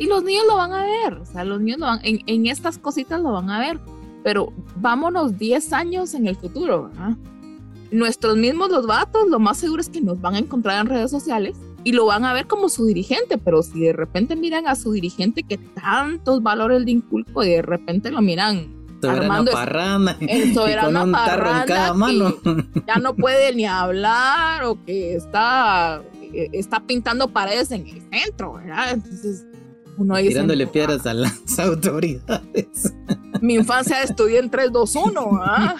Y los niños lo van a ver, o sea, los niños lo van, en, en estas cositas lo van a ver, pero vámonos 10 años en el futuro, ¿verdad? Nuestros mismos los vatos, lo más seguro es que nos van a encontrar en redes sociales y lo van a ver como su dirigente, pero si de repente miran a su dirigente que tantos valores de inculco y de repente lo miran Armando parranda. El soberano parranda mano. ya no puede ni hablar o que está, eh, está pintando paredes en el centro, ¿verdad? Entonces, uno dice. Tirándole piedras a las autoridades. Mi infancia estudié en 321, ¿ah?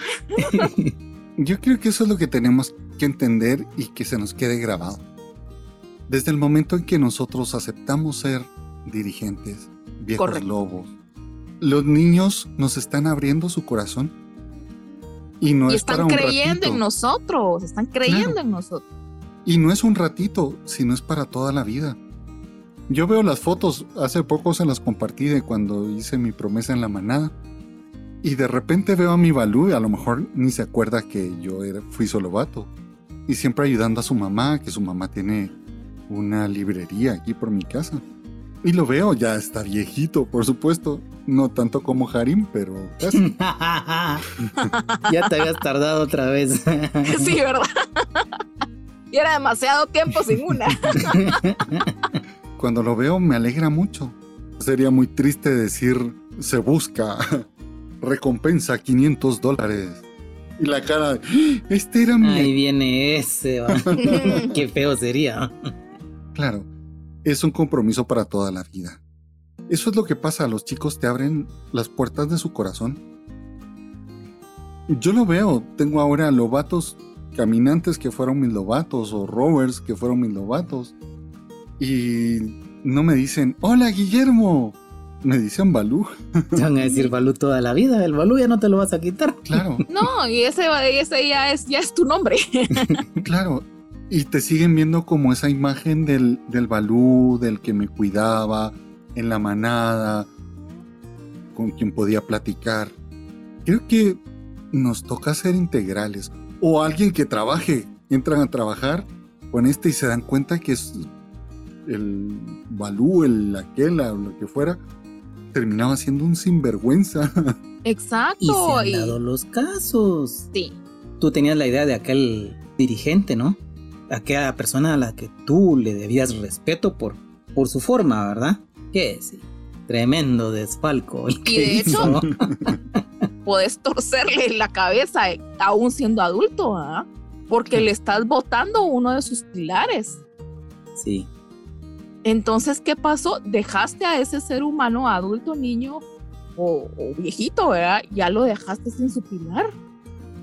Yo creo que eso es lo que tenemos que entender y que se nos quede grabado. Desde el momento en que nosotros aceptamos ser dirigentes, viejos lobos, los niños nos están abriendo su corazón. Y no es están creyendo en nosotros, están creyendo en nosotros. Y no es un ratito, sino es para toda la vida. Yo veo las fotos, hace poco se las compartí de cuando hice mi promesa en la manada. Y de repente veo a mi Balú y a lo mejor ni se acuerda que yo era, fui solo vato. Y siempre ayudando a su mamá, que su mamá tiene una librería aquí por mi casa. Y lo veo, ya está viejito, por supuesto. No tanto como Harim, pero casi. ya te habías tardado otra vez. sí, ¿verdad? y era demasiado tiempo sin una. Cuando lo veo me alegra mucho. Sería muy triste decir, se busca, recompensa 500 dólares. Y la cara, este era mi... Ahí viene ese, qué feo sería. Claro, es un compromiso para toda la vida. Eso es lo que pasa, los chicos te abren las puertas de su corazón. Yo lo veo, tengo ahora lobatos caminantes que fueron mis lobatos o rovers que fueron mis lobatos. y no me dicen, hola Guillermo, me dicen Balú. Te van a decir Balú toda la vida, el Balú ya no te lo vas a quitar. Claro. No, y ese, ese ya, es, ya es tu nombre. claro, y te siguen viendo como esa imagen del, del Balú, del que me cuidaba en la manada, con quien podía platicar. Creo que nos toca ser integrales. O alguien que trabaje, entran a trabajar con este y se dan cuenta que es el Balú, el Aquela o lo que fuera, terminaba siendo un sinvergüenza. Exacto. Y se han dado los casos. Sí. Tú tenías la idea de aquel dirigente, ¿no? Aquella persona a la que tú le debías respeto por, por su forma, ¿verdad? Que sí. Tremendo desfalco. y de hecho, puedes torcerle la cabeza aún siendo adulto, ¿ah? Porque le estás votando uno de sus pilares. Sí. Entonces, ¿qué pasó? Dejaste a ese ser humano, adulto, niño o, viejito, ¿verdad? Ya lo dejaste sin su pilar.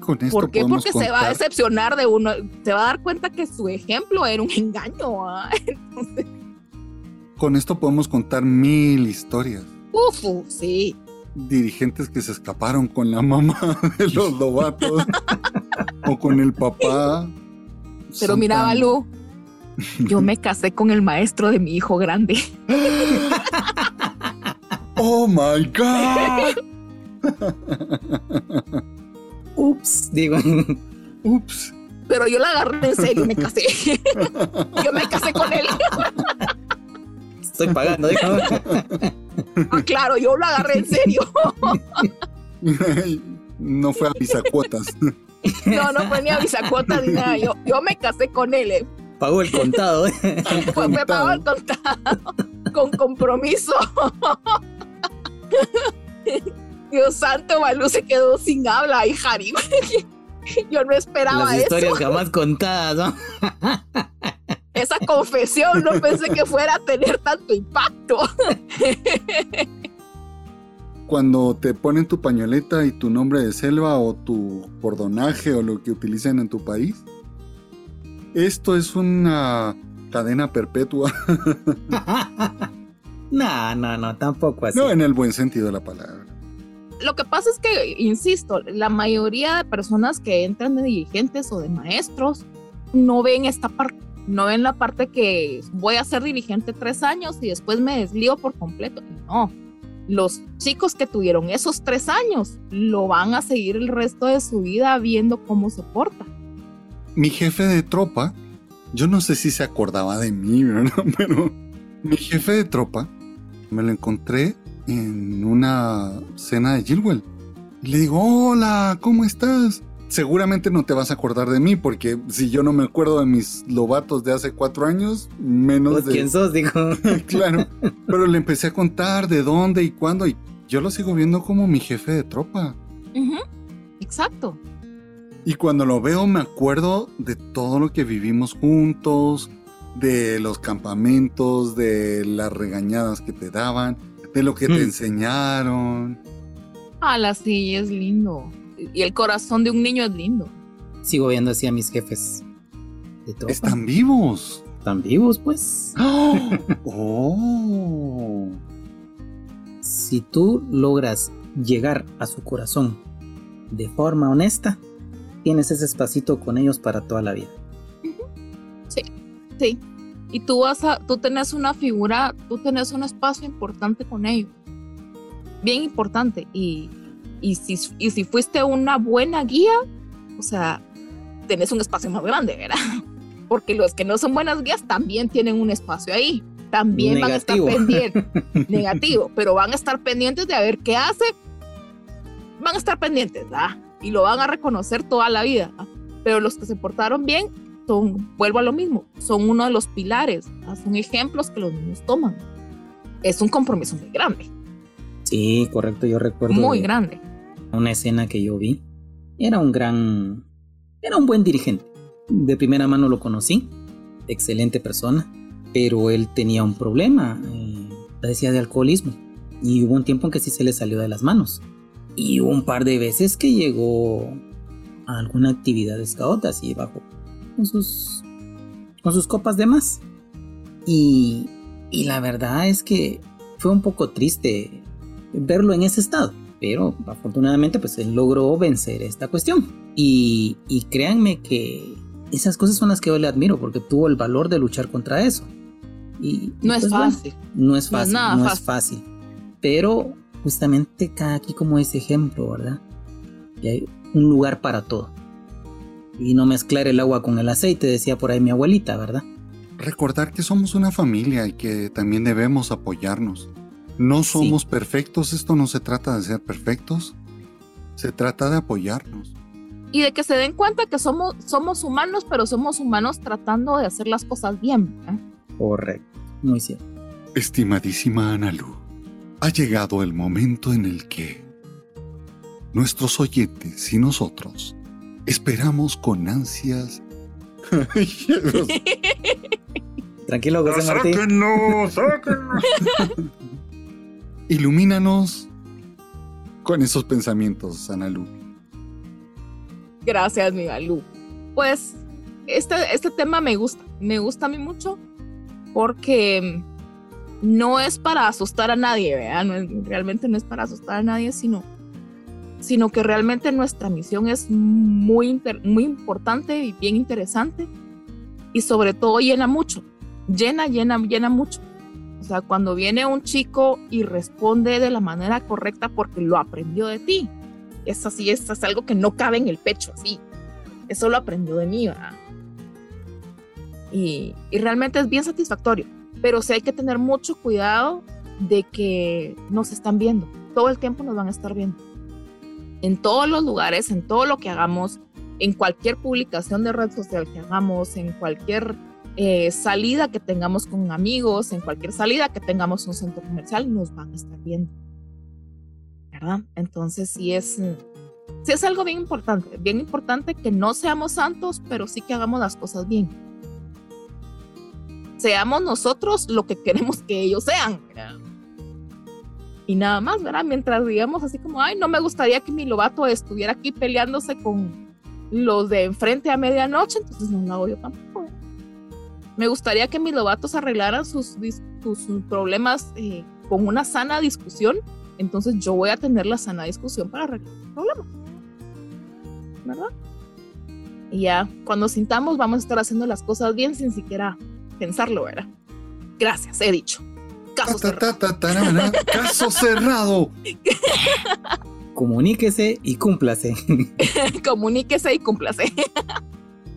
Con esto ¿Por qué? Porque se va a decepcionar de uno, se va a dar cuenta que su ejemplo era un engaño. Con esto podemos contar mil historias. Uf, sí. Dirigentes que se escaparon con la mamá de los lobatos o con el papá. Pero mira, Balú, yo me casé con el maestro de mi hijo grande. Oh my God. Ups, digo. Ups. Pero yo la agarré en serio y me casé. yo me casé con él. Estoy pagando, dijo. Ah, claro, yo lo agarré en serio. no fue a bisacuotas. No, no fue ni a bisacuotas ni nada. Yo, yo me casé con él. Eh. Pagó el contado. ¿eh? me pagó el contado. Con compromiso. Dios santo, Balú se quedó sin habla y Harim. Yo no esperaba Las historias jamás contadas, ¿no? Esa confesión no pensé que fuera a tener tanto impacto. Cuando te ponen tu pañoleta y tu nombre de selva o tu cordonaje o lo que utilicen en tu país, esto es una cadena perpetua. no, no, no, tampoco así. No en el buen sentido de la palabra. Lo que pasa es que, insisto, la mayoría de personas que entran de dirigentes o de maestros no ven esta parte, no ven la parte que voy a ser dirigente tres años y después me deslío por completo. No, los chicos que tuvieron esos tres años lo van a seguir el resto de su vida viendo cómo se porta mi jefe de tropa, yo no sé si se acordaba de mí. Pero mi jefe de tropa me lo encontré en una cena de Gilwell. Y le digo, hola, ¿cómo estás? Seguramente no te vas a acordar de mí, porque si yo no me acuerdo de mis lobatos de hace cuatro años, menos pues, de... ¿Quién sos? Dijo. claro. Pero le empecé a contar de dónde y cuándo, y yo lo sigo viendo como mi jefe de tropa. Exacto. Y cuando lo veo me acuerdo de todo lo que vivimos juntos, de los campamentos, de las regañadas que te daban, de lo que te hmm. enseñaron. Ah, sí, es lindo. Y el corazón de un niño es lindo. Sigo viendo así a mis jefes. Están vivos. Están vivos, pues. oh. Si tú logras llegar a su corazón de forma honesta, tienes ese espacito con ellos para toda la vida. Sí, sí. Y tú vas a, tú tenés una figura, tú tenés un espacio importante con ellos. Bien importante. Y, y, si, y si fuiste una buena guía, o sea, tenés un espacio más grande, ¿verdad? Porque los que no son buenas guías también tienen un espacio ahí. También van a estar pendientes. negativo, pero van a estar pendientes de a ver qué hace. Van a estar pendientes, ¿verdad? y lo van a reconocer toda la vida. Pero los que se portaron bien son, vuelvo a lo mismo, son uno de los pilares, son ejemplos que los niños toman. Es un compromiso muy grande. Sí, correcto, yo recuerdo. Muy grande. Una escena que yo vi. Era un gran, era un buen dirigente. De primera mano lo conocí, excelente persona, pero él tenía un problema, eh, decía de alcoholismo, y hubo un tiempo en que sí se le salió de las manos. Y un par de veces que llegó a alguna actividad de y bajo con sus, con sus copas de más. Y, y la verdad es que fue un poco triste verlo en ese estado. Pero afortunadamente pues él logró vencer esta cuestión. Y, y créanme que esas cosas son las que yo le admiro porque tuvo el valor de luchar contra eso. Y, no, es pues, fácil. no es fácil. No, es, fácil. Pero justamente cada aquí como ese ejemplo, ¿verdad? Que hay un lugar para todo. Y no mezclar el agua con el aceite, decía por ahí mi abuelita, ¿verdad? Recordar que somos una familia y que también debemos apoyarnos. No somos perfectos, esto no se trata de ser perfectos, se trata de apoyarnos. Y de que se den cuenta que somos, somos humanos, pero somos humanos tratando de hacer las cosas bien. Correcto, muy cierto. Estimadísima Analu, ha llegado el momento en el que nuestros oyentes y nosotros esperamos con ansias. Tranquilo, José Martín. ¡Sáquenlo! ¡Sáquenlo! Ilumínanos con esos pensamientos, Analu. Gracias, mi Balú. Pues este, este tema me gusta, me gusta a mí mucho porque no es para asustar a nadie, ¿verdad? realmente no es para asustar a nadie, sino, sino que realmente nuestra misión es muy, muy importante y bien interesante y sobre todo llena mucho, llena, llena, llena mucho. O sea, cuando viene un chico y responde de la manera correcta porque lo aprendió de ti. Es así, es, es algo que no cabe en el pecho, así. Eso lo aprendió de mí, ¿verdad? Y, y realmente es bien satisfactorio. Pero sí hay que tener mucho cuidado de que nos están viendo. Todo el tiempo nos van a estar viendo. En todos los lugares, en todo lo que hagamos, en cualquier publicación de red social que hagamos, en cualquier eh, salida que tengamos con amigos, en cualquier salida que tengamos un centro comercial, nos van a estar viendo. ¿Verdad? Entonces sí es, sí es algo bien importante, bien importante que no seamos santos, pero sí que hagamos las cosas bien. Seamos nosotros lo que queremos que ellos sean. Y nada más, ¿verdad? Mientras digamos así como, ay, no me gustaría que mi lobato estuviera aquí peleándose con los de enfrente a medianoche, entonces no lo hago yo tampoco. Me gustaría que mis lobatos arreglaran sus, sus, problemas eh, con una sana discusión. Entonces yo voy a tener la sana discusión para arreglar los problemas. ¿Verdad? Y ya, cuando sintamos, vamos a estar haciendo las cosas bien sin siquiera pensarlo, ¿verdad? Gracias, he dicho. Caso cerrado. Caso cerrado. Comuníquese y cúmplase. Comuníquese y cúmplase.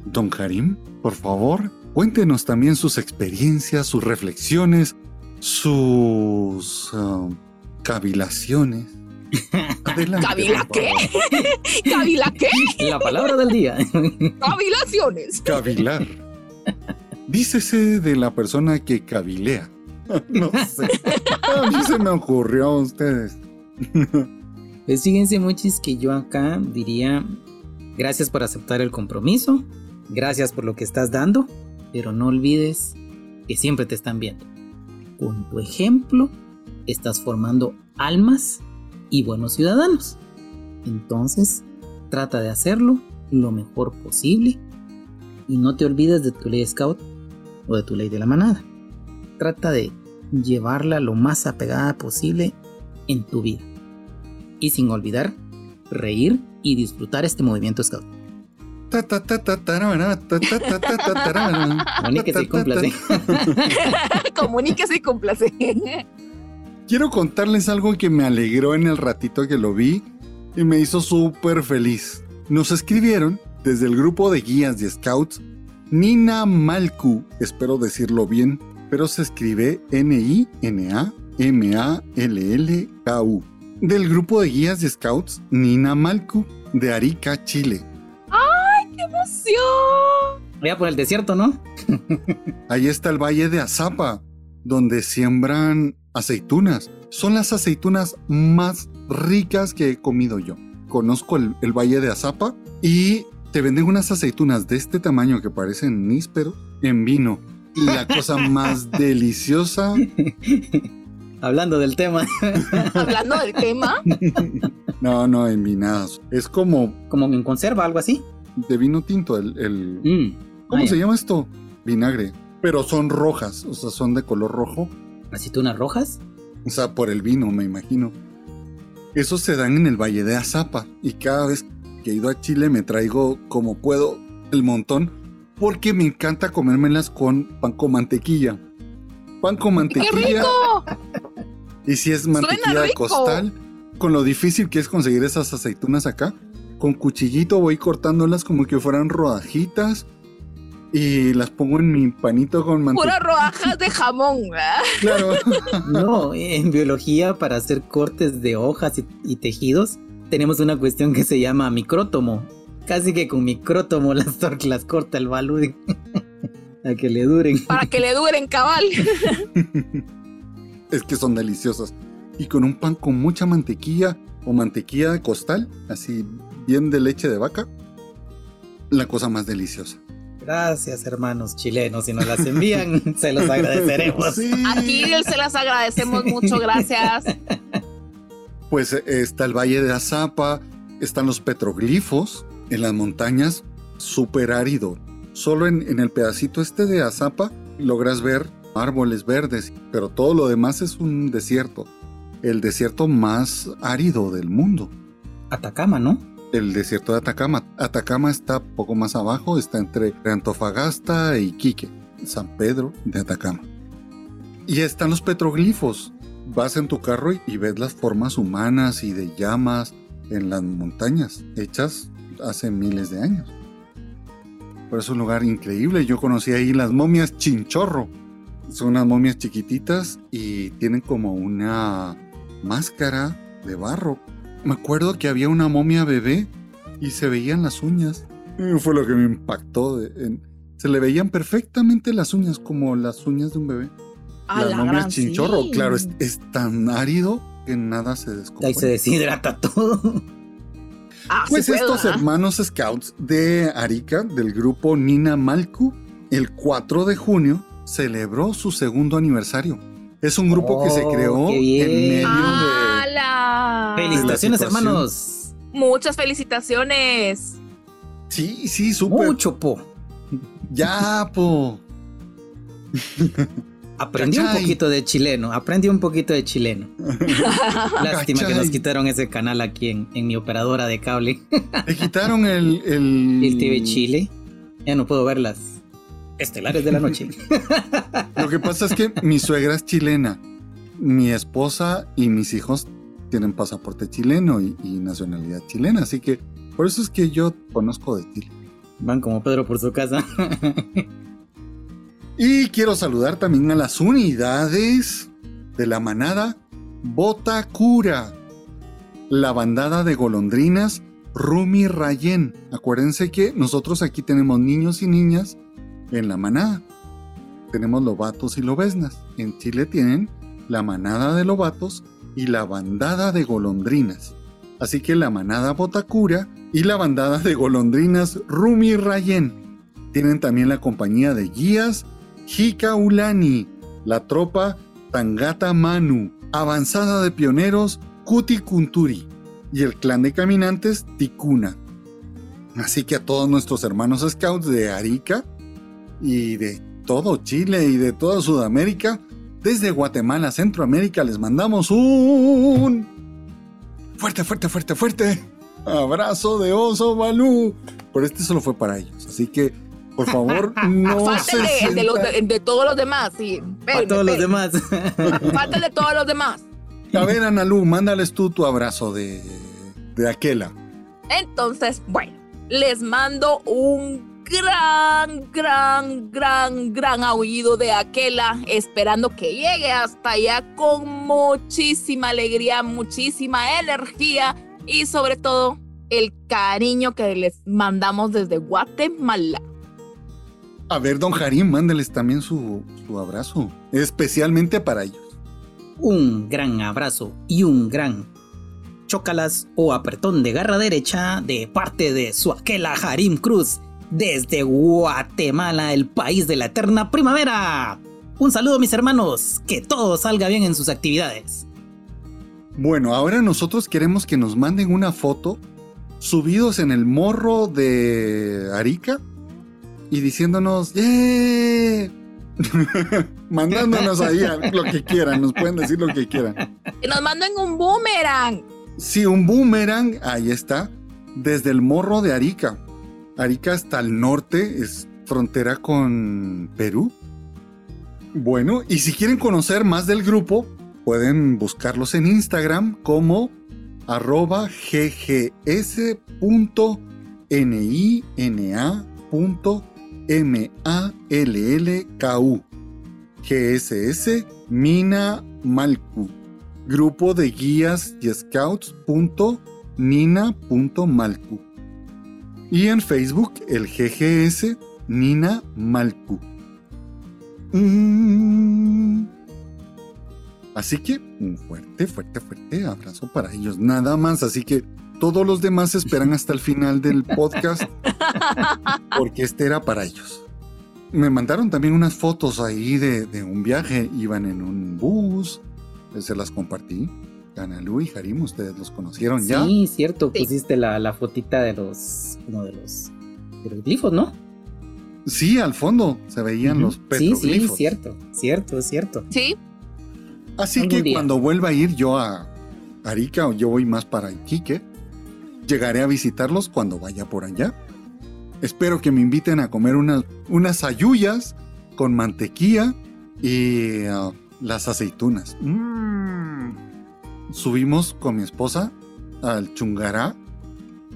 Don Karim, por favor, Cuéntenos también sus experiencias, sus reflexiones, sus um, cavilaciones. ¿Cavila qué? ¿Cavila qué? La palabra del día. Cavilaciones. Cavilar. Dícese de la persona que cavilea. No sé. A mí se me ocurrió a ustedes. Pues fíjense, muchis, que yo acá diría gracias por aceptar el compromiso, gracias por lo que estás dando pero no olvides que siempre te están viendo. Con tu ejemplo, estás formando almas y buenos ciudadanos. Entonces, trata de hacerlo lo mejor posible y no te olvides de tu ley scout o de tu ley de la manada. Trata de llevarla lo más apegada posible en tu vida. Y sin olvidar, reír y disfrutar este movimiento scout. Comuníquese y cúmplase. Comuníquese y cúmplase. Quiero contarles algo que me alegró en el ratito que lo vi y me hizo súper feliz. Nos escribieron desde el grupo de guías de scouts Nina Malku, espero decirlo bien, pero se escribe N-I-N-A-M-A-L-L-K-U. Del grupo de guías de scouts Nina Malku de Arica, Chile emoción! Vaya por el desierto, ¿no? Ahí está el valle de Azapa, donde siembran aceitunas. Son las aceitunas más ricas que he comido yo. Conozco el, valle de Azapa y te venden unas aceitunas de este tamaño que parecen nísperos en vino. Y la cosa más deliciosa. Hablando del tema. Hablando del tema. No, no, en vinadas. Es como. Como en conserva, algo así de vino tinto, el... el mm. ¿Cómo se llama esto? Vinagre. pero son rojas, o sea, son de color rojo. ¿Aceitunas rojas? O sea, por el vino, me imagino. Esos se dan en el Valle de Azapa y cada vez que he ido a Chile me traigo como puedo el montón porque me encanta comérmelas con pan con mantequilla. Pan con mantequilla. ¡Qué rico! Y si es mantequilla de costal, con lo difícil que es conseguir esas aceitunas acá, con cuchillito voy cortándolas como que fueran rodajitas y las pongo en mi panito con mantequilla. Puras rodajas de jamón. ¿verdad? Claro. No, en biología para hacer cortes de hojas y, y tejidos tenemos una cuestión que se llama micrótomo. Casi que con micrótomo las, las corta el balud a que le duren. Para que le duren cabal. es que son deliciosas. Y con un pan con mucha mantequilla o mantequilla de costal, así bien de leche de vaca, la cosa más deliciosa. Gracias, hermanos chilenos. Si nos las envían, se los agradeceremos. Sí. Aquí se las agradecemos mucho, gracias. Pues eh, está el Valle de Azapa, están los petroglifos en las montañas, súper árido. Solo en, en el pedacito este de Azapa logras ver árboles verdes, pero todo lo demás es un desierto. El desierto más árido del mundo. Atacama, ¿no? El desierto de Atacama. Atacama está poco más abajo, está entre Antofagasta y Quique, San Pedro de Atacama. Y están los petroglifos. Vas en tu carro y, y ves las formas humanas y de llamas en las montañas, hechas hace miles de años. Pero es un lugar increíble. Yo conocí ahí las momias chinchorro. Son unas momias chiquititas y tienen como una máscara de barro me acuerdo que había una momia bebé y se veían las uñas. Y Fue lo que me impactó. de- en- se le veían perfectamente las uñas, como las uñas de un bebé. A las la momias gran, chinchorro, sí. claro, es, es tan árido que nada se descompone. Ahí se deshidrata todo. Ah, Pues estos hermanos scouts de Arica, del grupo Nina Malku, el 4 de junio celebró su segundo aniversario. Es un grupo que se Oh, creó en medio de... ¡Hala! Felicitaciones, hermanos. Muchas felicitaciones. Sí, sí, súper. Mucho, po. Ya, po. Aprendí un Cachai. poquito de chileno. Aprendí un poquito de chileno. Lástima que Cachai. nos quitaron ese canal aquí en, en mi operadora de cable. Le quitaron el. El, El TV Chile. Ya no puedo ver las estelares de la noche. Lo que pasa es que mi suegra es chilena. Mi esposa y mis hijos tienen pasaporte chileno y, y nacionalidad chilena. Así que por eso es que yo conozco de Chile. Van como Pedro por su casa. Y quiero saludar también a las unidades de la manada Botacura. La bandada de golondrinas Rumi Rayen. Acuérdense que nosotros aquí tenemos niños y niñas en la manada. Tenemos lobatos y lobesnas. En Chile tienen la manada de lobatos y la bandada de golondrinas. Así que la manada Botacura y la bandada de golondrinas Rumi Rayen. Tienen también la compañía de guías Hika Ulani, la tropa Tangata Manu, avanzada de pioneros Kuti Kunturi y el clan de caminantes Tikuna. Así que a todos nuestros hermanos scouts de Arica y de todo Chile y de toda Sudamérica, desde Guatemala, Centroamérica, les mandamos un fuerte, fuerte, fuerte, fuerte abrazo de oso Balú. Pero este solo fue para ellos, así que por favor no se Fáltale el de, los de, de todos los demás, sí. Para todos los demás. Fáltale todos los demás. A ver, Analú, mándales tú tu abrazo de, de Aquela. Entonces, bueno, les mando un gran, gran, gran, gran aullido de Aquela, esperando que llegue hasta allá con muchísima alegría, muchísima energía y sobre todo el cariño que les mandamos desde Guatemala. A ver, don Jarín, mándales también su, su abrazo, especialmente para ellos. un gran abrazo y un gran chócalas o apretón de garra derecha de parte de su aquela Harim Cruz desde Guatemala, el país de la eterna primavera. Un saludo mis hermanos, que todo salga bien en sus actividades. Bueno, ahora nosotros queremos que nos manden una foto subidos en el morro de Arica y diciéndonos, ¡Yeah! Mandándonos ahí lo que quieran, nos pueden decir lo que quieran. Que nos manden un boomerang. Sí, un boomerang, ahí está, desde el morro de Arica. Arica hasta el norte, es frontera con Perú. Bueno, y si quieren conocer más del grupo, pueden buscarlos en Instagram como arroba ggs.nina.mallku. GSS Mina Malku. Grupo de guías y scouts.nina.malku. Y en Facebook el GGS Nina Malku. Mm. Así que un fuerte, fuerte, fuerte abrazo para ellos. Nada más. Así que todos los demás esperan hasta el final del podcast porque este era para ellos. Me mandaron también unas fotos ahí de, un viaje. Iban en un bus. Se las compartí. Ganalú y Harim, ustedes los conocieron ya. Sí, cierto. Pusiste la, fotita de los, como de los, de los glifos, ¿no? Sí, al fondo se veían los petroglifos. Sí, sí, cierto, cierto, cierto. Sí. Así que cuando vuelva a ir yo a Arica o yo voy más para Iquique, llegaré a visitarlos cuando vaya por allá. Espero que me inviten a comer unas, unas ayuyas con mantequilla y uh, las aceitunas. Mm. Subimos con mi esposa al Chungará.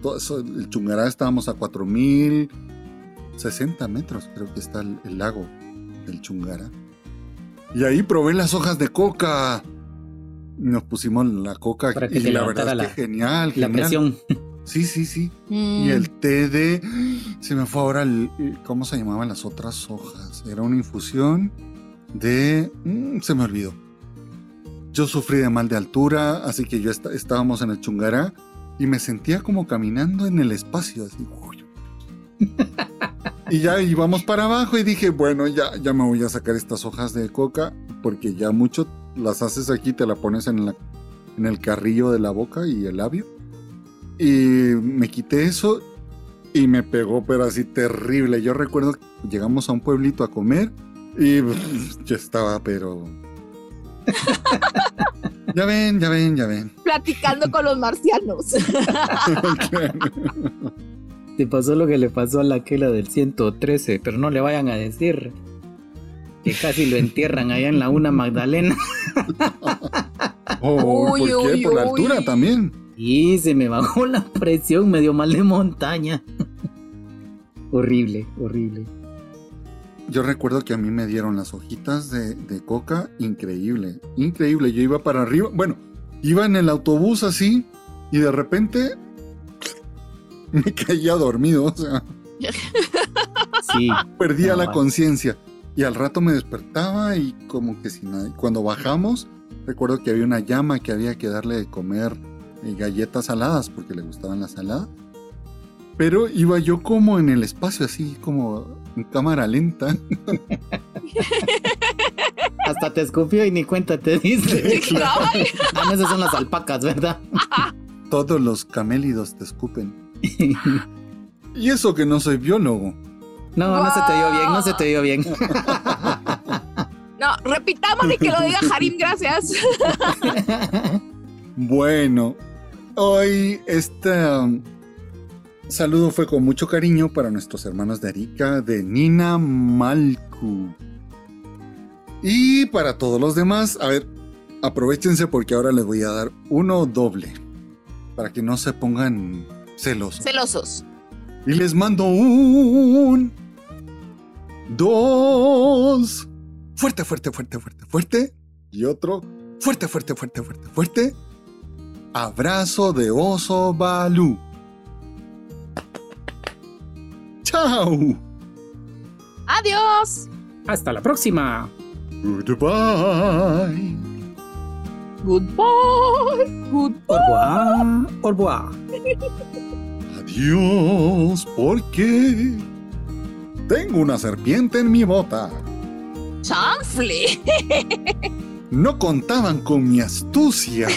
el Chungará estábamos a 4060 metros, creo que está el, el lago del Chungará. Y ahí probé las hojas de coca. Nos pusimos la coca y la verdad es que genial, La presión. Sí, sí, sí. Y el mm. té de... Se me fue ahora el... ¿Cómo se llamaban las otras hojas? Era una infusión de... Mm, se me olvidó. Yo sufrí de mal de altura, así que yo estábamos en el Chungará y me sentía como caminando en el espacio, así. Y ya íbamos para abajo y dije, bueno, ya, ya me voy a sacar estas hojas de coca porque ya mucho las haces aquí, te la pones en, la, en el carrillo de la boca y el labio. Y me quité eso y me pegó, pero así terrible. Yo recuerdo que llegamos a un pueblito a comer y yo estaba, pero... ya ven, ya ven, ya ven. Platicando con los marcianos. Te pasó lo que le pasó a la Kela del 113, pero no le vayan a decir que casi lo entierran allá en la una Magdalena. oh, ¿Por qué? Por la altura también. Y se me bajó la presión, me dio mal de montaña. horrible, horrible. Yo recuerdo que a mí me dieron las hojitas de, de, coca, increíble, increíble. Yo iba para arriba, bueno, iba en el autobús así y de repente me caía dormido, o sea. Sí. Perdía la conciencia. Y al rato me despertaba y como que sin nada. Cuando bajamos, recuerdo que había una llama que había que darle de comer eh, galletas saladas porque le gustaban las saladas. Pero iba yo como en el espacio, así como en cámara lenta. Hasta te escupió y ni cuenta te dice. Ah, esas son las alpacas, ¿verdad? Todos los camélidos te escupen. y eso que no soy biólogo. No, no se te dio bien, no se te dio bien. No, repitamos y que lo diga Harim, gracias. Bueno, hoy este um, saludo fue con mucho cariño para nuestros hermanos de Arica, de Nina Malku. Y para todos los demás, a ver, aprovechense porque ahora les voy a dar uno doble. Para que no se pongan Celosos. Celosos. Y les mando un... Dos. Fuerte, fuerte, fuerte, fuerte, fuerte. Y otro. Fuerte, fuerte, fuerte, fuerte, fuerte. Abrazo de oso Balú. Chao. Adiós. Hasta la próxima. Goodbye. Goodbye. Goodbye. Au revoir. Adiós, porque tengo una serpiente en mi bota. ¡Chanfle! No contaban con mi astucia.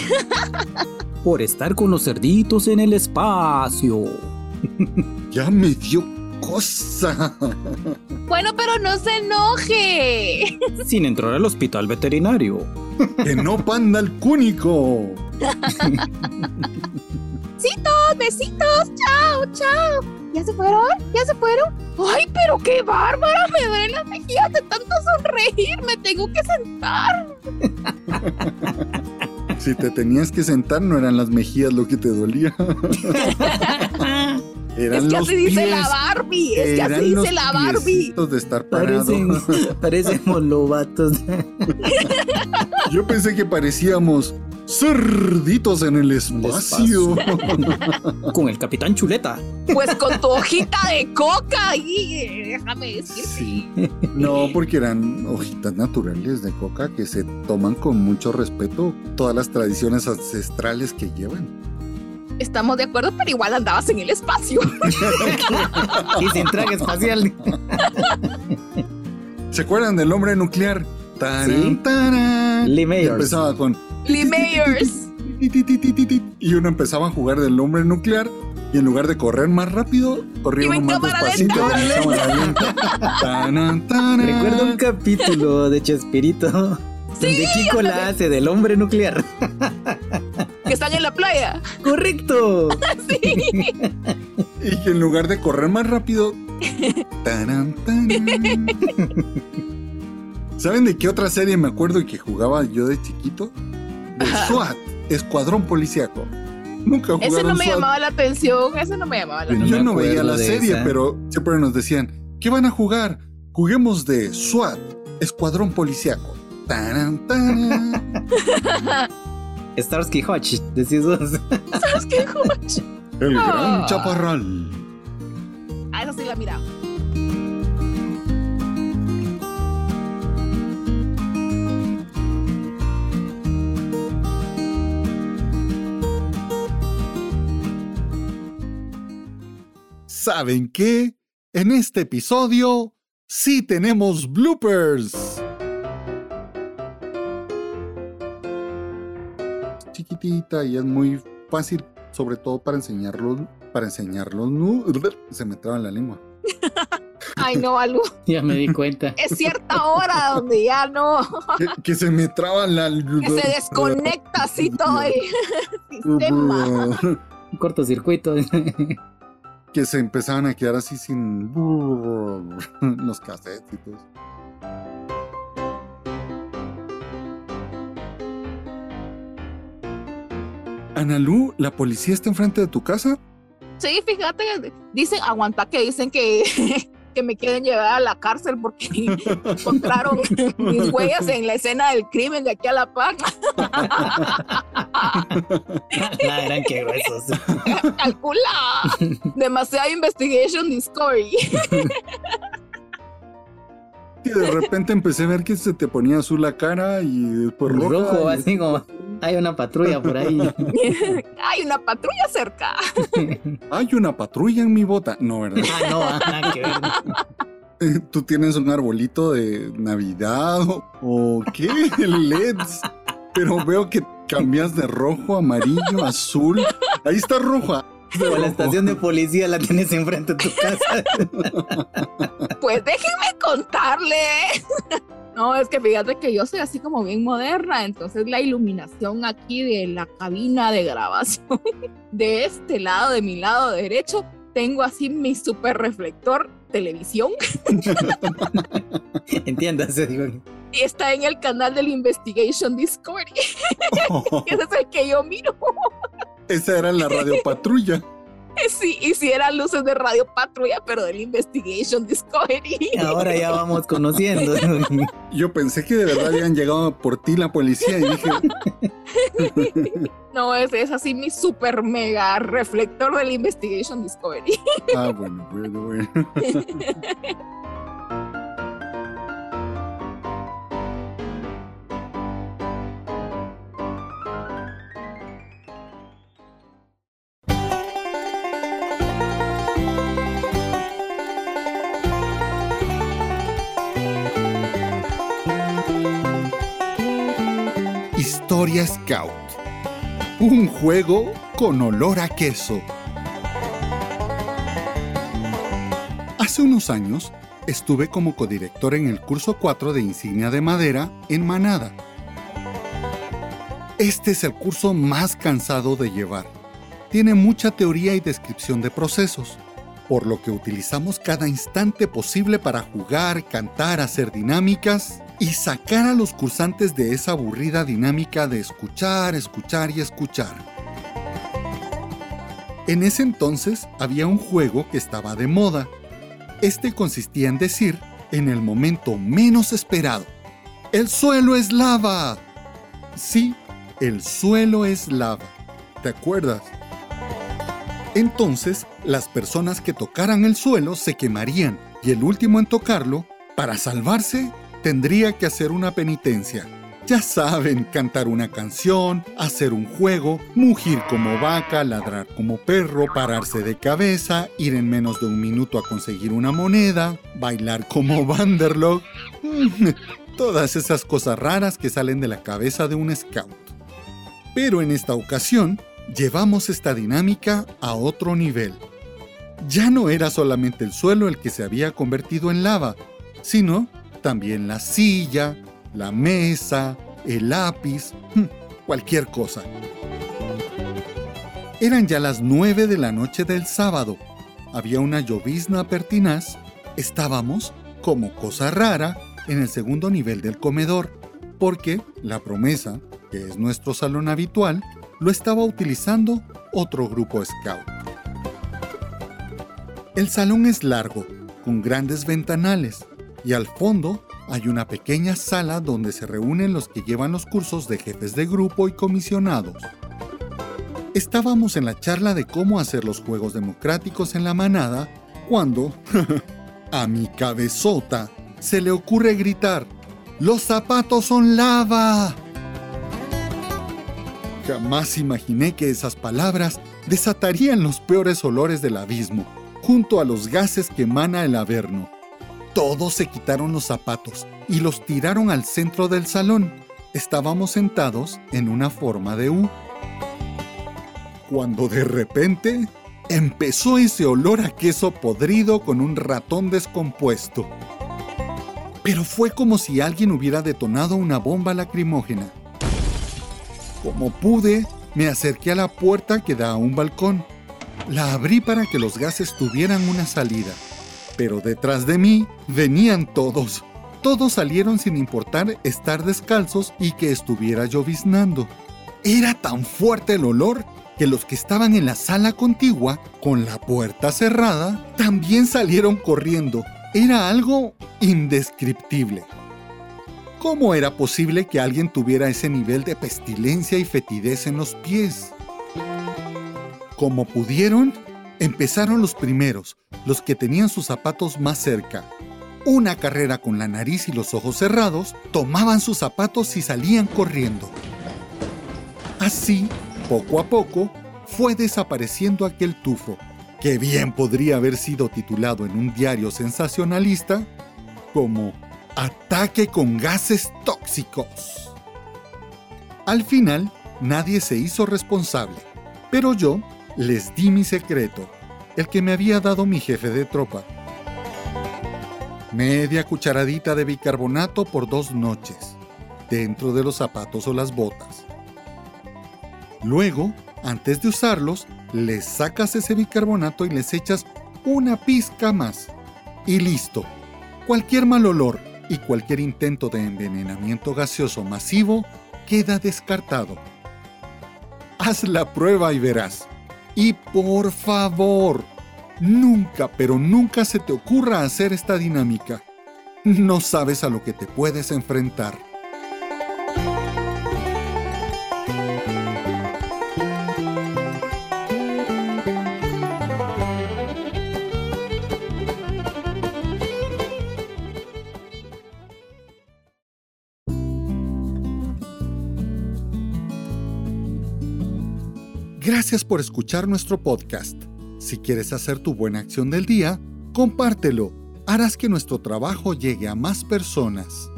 Por estar con los cerditos en el espacio. Ya me dio cosa. Bueno, pero no se enoje. Sin entrar al hospital veterinario. Que no panda el cúnico. Besitos, besitos. Chao, chao. ¿Ya se fueron? ¿Ya se fueron? ¡Ay, pero qué bárbara! Me duelen las mejillas de tanto sonreír. Me tengo que sentar. Si te tenías que sentar, no eran las mejillas lo que te dolía. Eran es que así dice pies. la Barbie. Es que así dice la Barbie. de estar parado. Parecen, parecemos lobatos. Yo pensé que parecíamos cerditos en el espacio. Con el capitán Chuleta. Pues con tu hojita de coca ahí, eh, déjame decirte. Sí. No, porque eran hojitas naturales de coca que se toman con mucho respeto todas las tradiciones ancestrales que llevan. Estamos de acuerdo, pero igual andabas en el espacio. Y sin traje espacial. ¿Se acuerdan del hombre nuclear? Tarán, Sí. tarán. Lee Mayors. empezaba con Lee Mayors. y uno empezaba a jugar del hombre nuclear y en lugar de correr más rápido, corría uno más despacito. Recuerdo un capítulo de Chespirito donde Kiko la hace del hombre nuclear. Que están en la playa. ¡Correcto! Sí. Y que en lugar de correr más rápido. tarán, tarán. ¿Saben de qué otra serie me acuerdo y que jugaba yo de chiquito? De SWAT, Escuadrón Policiaco. Nunca jugaron Ese no me SWAT. llamaba la atención. Ese no me llamaba la atención. Yo no veía la serie, esa. pero siempre nos decían, ¿qué van a jugar? Juguemos de SWAT, Escuadrón Policiaco. Tarán, tarán. Starsky Hodge, decís vos. ¿Sabes qué, Joch? El gran Ah. chaparral. Ah, esa sí la miraba. ¿Saben qué? En este episodio sí tenemos bloopers. Chiquitita y es muy fácil, sobre todo para enseñarlos, para enseñarlos. Se me traba la lengua. Ay, no, Alu. Ya me di cuenta. Es cierta hora donde ya no. Que, que se me traba la. Que se desconecta así todo el sistema. Un cortocircuito. que se empezaban a quedar así sin los cassettes y todo. Analú, ¿la policía está enfrente de tu casa? Sí, fíjate, dicen, aguanta que dicen que, que me quieren llevar a la cárcel porque encontraron mis huellas en la escena del crimen de aquí a La Paz. La gran que gruesos. Calcula. Demasiada investigation discovery. Y de repente empecé a ver que se te ponía azul la cara y después roja. Rojo, y- así como hay una patrulla por ahí. Hay una patrulla cerca. Hay una patrulla en mi bota. No, ¿verdad? Ah, no, ah, nada que ver. Eh, ¿Tú tienes un arbolito de Navidad o, o qué? LEDs. Pero veo que cambias de rojo, amarillo, azul. Ahí está roja. O la estación de policía la tienes enfrente de tu casa. Pues déjenme contarle. No, es que fíjate que yo soy así como bien moderna, entonces la iluminación aquí de la cabina de grabación, de este lado, de mi lado derecho, tengo así mi super reflector televisión Entiéndase, digo. y está en el canal del Investigation Discovery, que ese es el que yo miro. Esa era la radio patrulla. Sí, y si eran luces de radio patrulla, pero del Investigation Discovery. Ahora ya vamos conociendo. Yo pensé que de verdad habían llegado por ti la policía y dije, No, ese es así mi super mega reflector del Investigation Discovery. ah, bueno, bueno, bueno. Scout. Un juego con olor a queso. Hace unos años estuve como codirector en el curso 4 de Insignia de Madera en Manada. Este es el curso más cansado de llevar. Tiene mucha teoría y descripción de procesos, por lo que utilizamos cada instante posible para jugar, cantar, hacer dinámicas y sacar a los cursantes de esa aburrida dinámica de escuchar, escuchar y escuchar. En ese entonces había un juego que estaba de moda. Este consistía en decir, en el momento menos esperado, ¡El suelo es lava! Sí, el suelo es lava. ¿Te acuerdas? Entonces, las personas que tocaran el suelo se quemarían y el último en tocarlo, para salvarse, tendría que hacer una penitencia. Ya saben, cantar una canción, hacer un juego, mugir como vaca, ladrar como perro, pararse de cabeza, ir en menos de un minuto a conseguir una moneda, bailar como Vanderlog. Todas esas cosas raras que salen de la cabeza de un scout. Pero en esta ocasión, llevamos esta dinámica a otro nivel. Ya no era solamente el suelo el que se había convertido en lava, sino también la silla, la mesa, el lápiz, hm, cualquier cosa. Eran ya las nueve de la noche del sábado. Había una llovizna pertinaz. Estábamos, como cosa rara, en el segundo nivel del comedor, porque la promesa, que es nuestro salón habitual, lo estaba utilizando otro grupo scout. El salón es largo, con grandes ventanales, y al fondo hay una pequeña sala donde se reúnen los que llevan los cursos de jefes de grupo y comisionados. Estábamos en la charla de cómo hacer los juegos democráticos en la manada cuando, a mi cabezota, se le ocurre gritar, ¡Los zapatos son lava! Jamás imaginé que esas palabras desatarían los peores olores del abismo, junto a los gases que emana el averno. Todos se quitaron los zapatos y los tiraron al centro del salón. Estábamos sentados en una forma de U. Cuando de repente empezó ese olor a queso podrido con un ratón descompuesto. Pero fue como si alguien hubiera detonado una bomba lacrimógena. Como pude, me acerqué a la puerta que da a un balcón. La abrí para que los gases tuvieran una salida pero detrás de mí venían todos. Todos salieron sin importar estar descalzos y que estuviera lloviznando. Era tan fuerte el olor que los que estaban en la sala contigua, con la puerta cerrada, también salieron corriendo. Era algo indescriptible. ¿Cómo era posible que alguien tuviera ese nivel de pestilencia y fetidez en los pies? Como pudieron, Empezaron los primeros, los que tenían sus zapatos más cerca. Una carrera con la nariz y los ojos cerrados, tomaban sus zapatos y salían corriendo. Así, poco a poco, fue desapareciendo aquel tufo, que bien podría haber sido titulado en un diario sensacionalista como Ataque con gases tóxicos. Al final, nadie se hizo responsable, pero yo les di mi secreto, el que me había dado mi jefe de tropa. Media cucharadita de bicarbonato por dos noches, dentro de los zapatos o las botas. Luego, antes de usarlos, les sacas ese bicarbonato y les echas una pizca más. Y listo. Cualquier mal olor y cualquier intento de envenenamiento gaseoso masivo queda descartado. Haz la prueba y verás. Y por favor, nunca, pero nunca se te ocurra hacer esta dinámica. No sabes a lo que te puedes enfrentar. Gracias por escuchar nuestro podcast. Si quieres hacer tu buena acción del día, compártelo. Harás que nuestro trabajo llegue a más personas.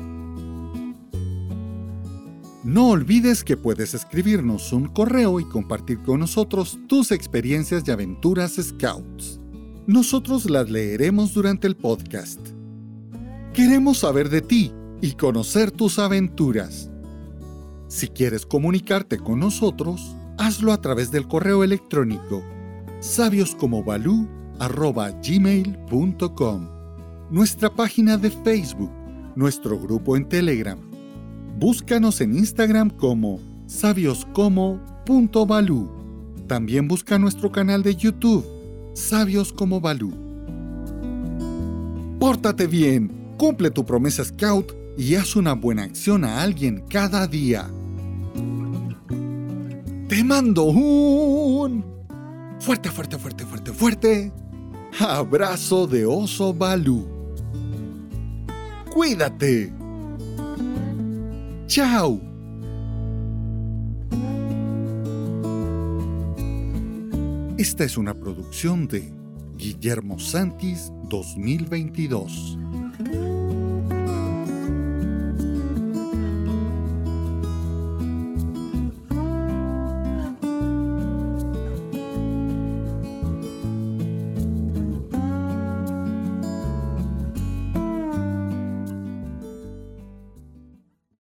No olvides que puedes escribirnos un correo y compartir con nosotros tus experiencias y aventuras Scouts. nosotros las leeremos durante el podcast. Queremos saber de ti y conocer tus aventuras. Si quieres comunicarte con nosotros, hazlo a través del correo electrónico sabioscomobalú.gmail.com Nuestra página de Facebook, nuestro grupo en Telegram. Búscanos en Instagram como sabioscomo.balú. También busca nuestro canal de YouTube, Sabios como. Pórtate bien, cumple tu promesa Scout y haz una buena acción a alguien cada día. Te mando un fuerte, fuerte, fuerte, fuerte, fuerte abrazo de oso Balú. Cuídate. Chao. Esta es una producción de Guillermo Santis 2022.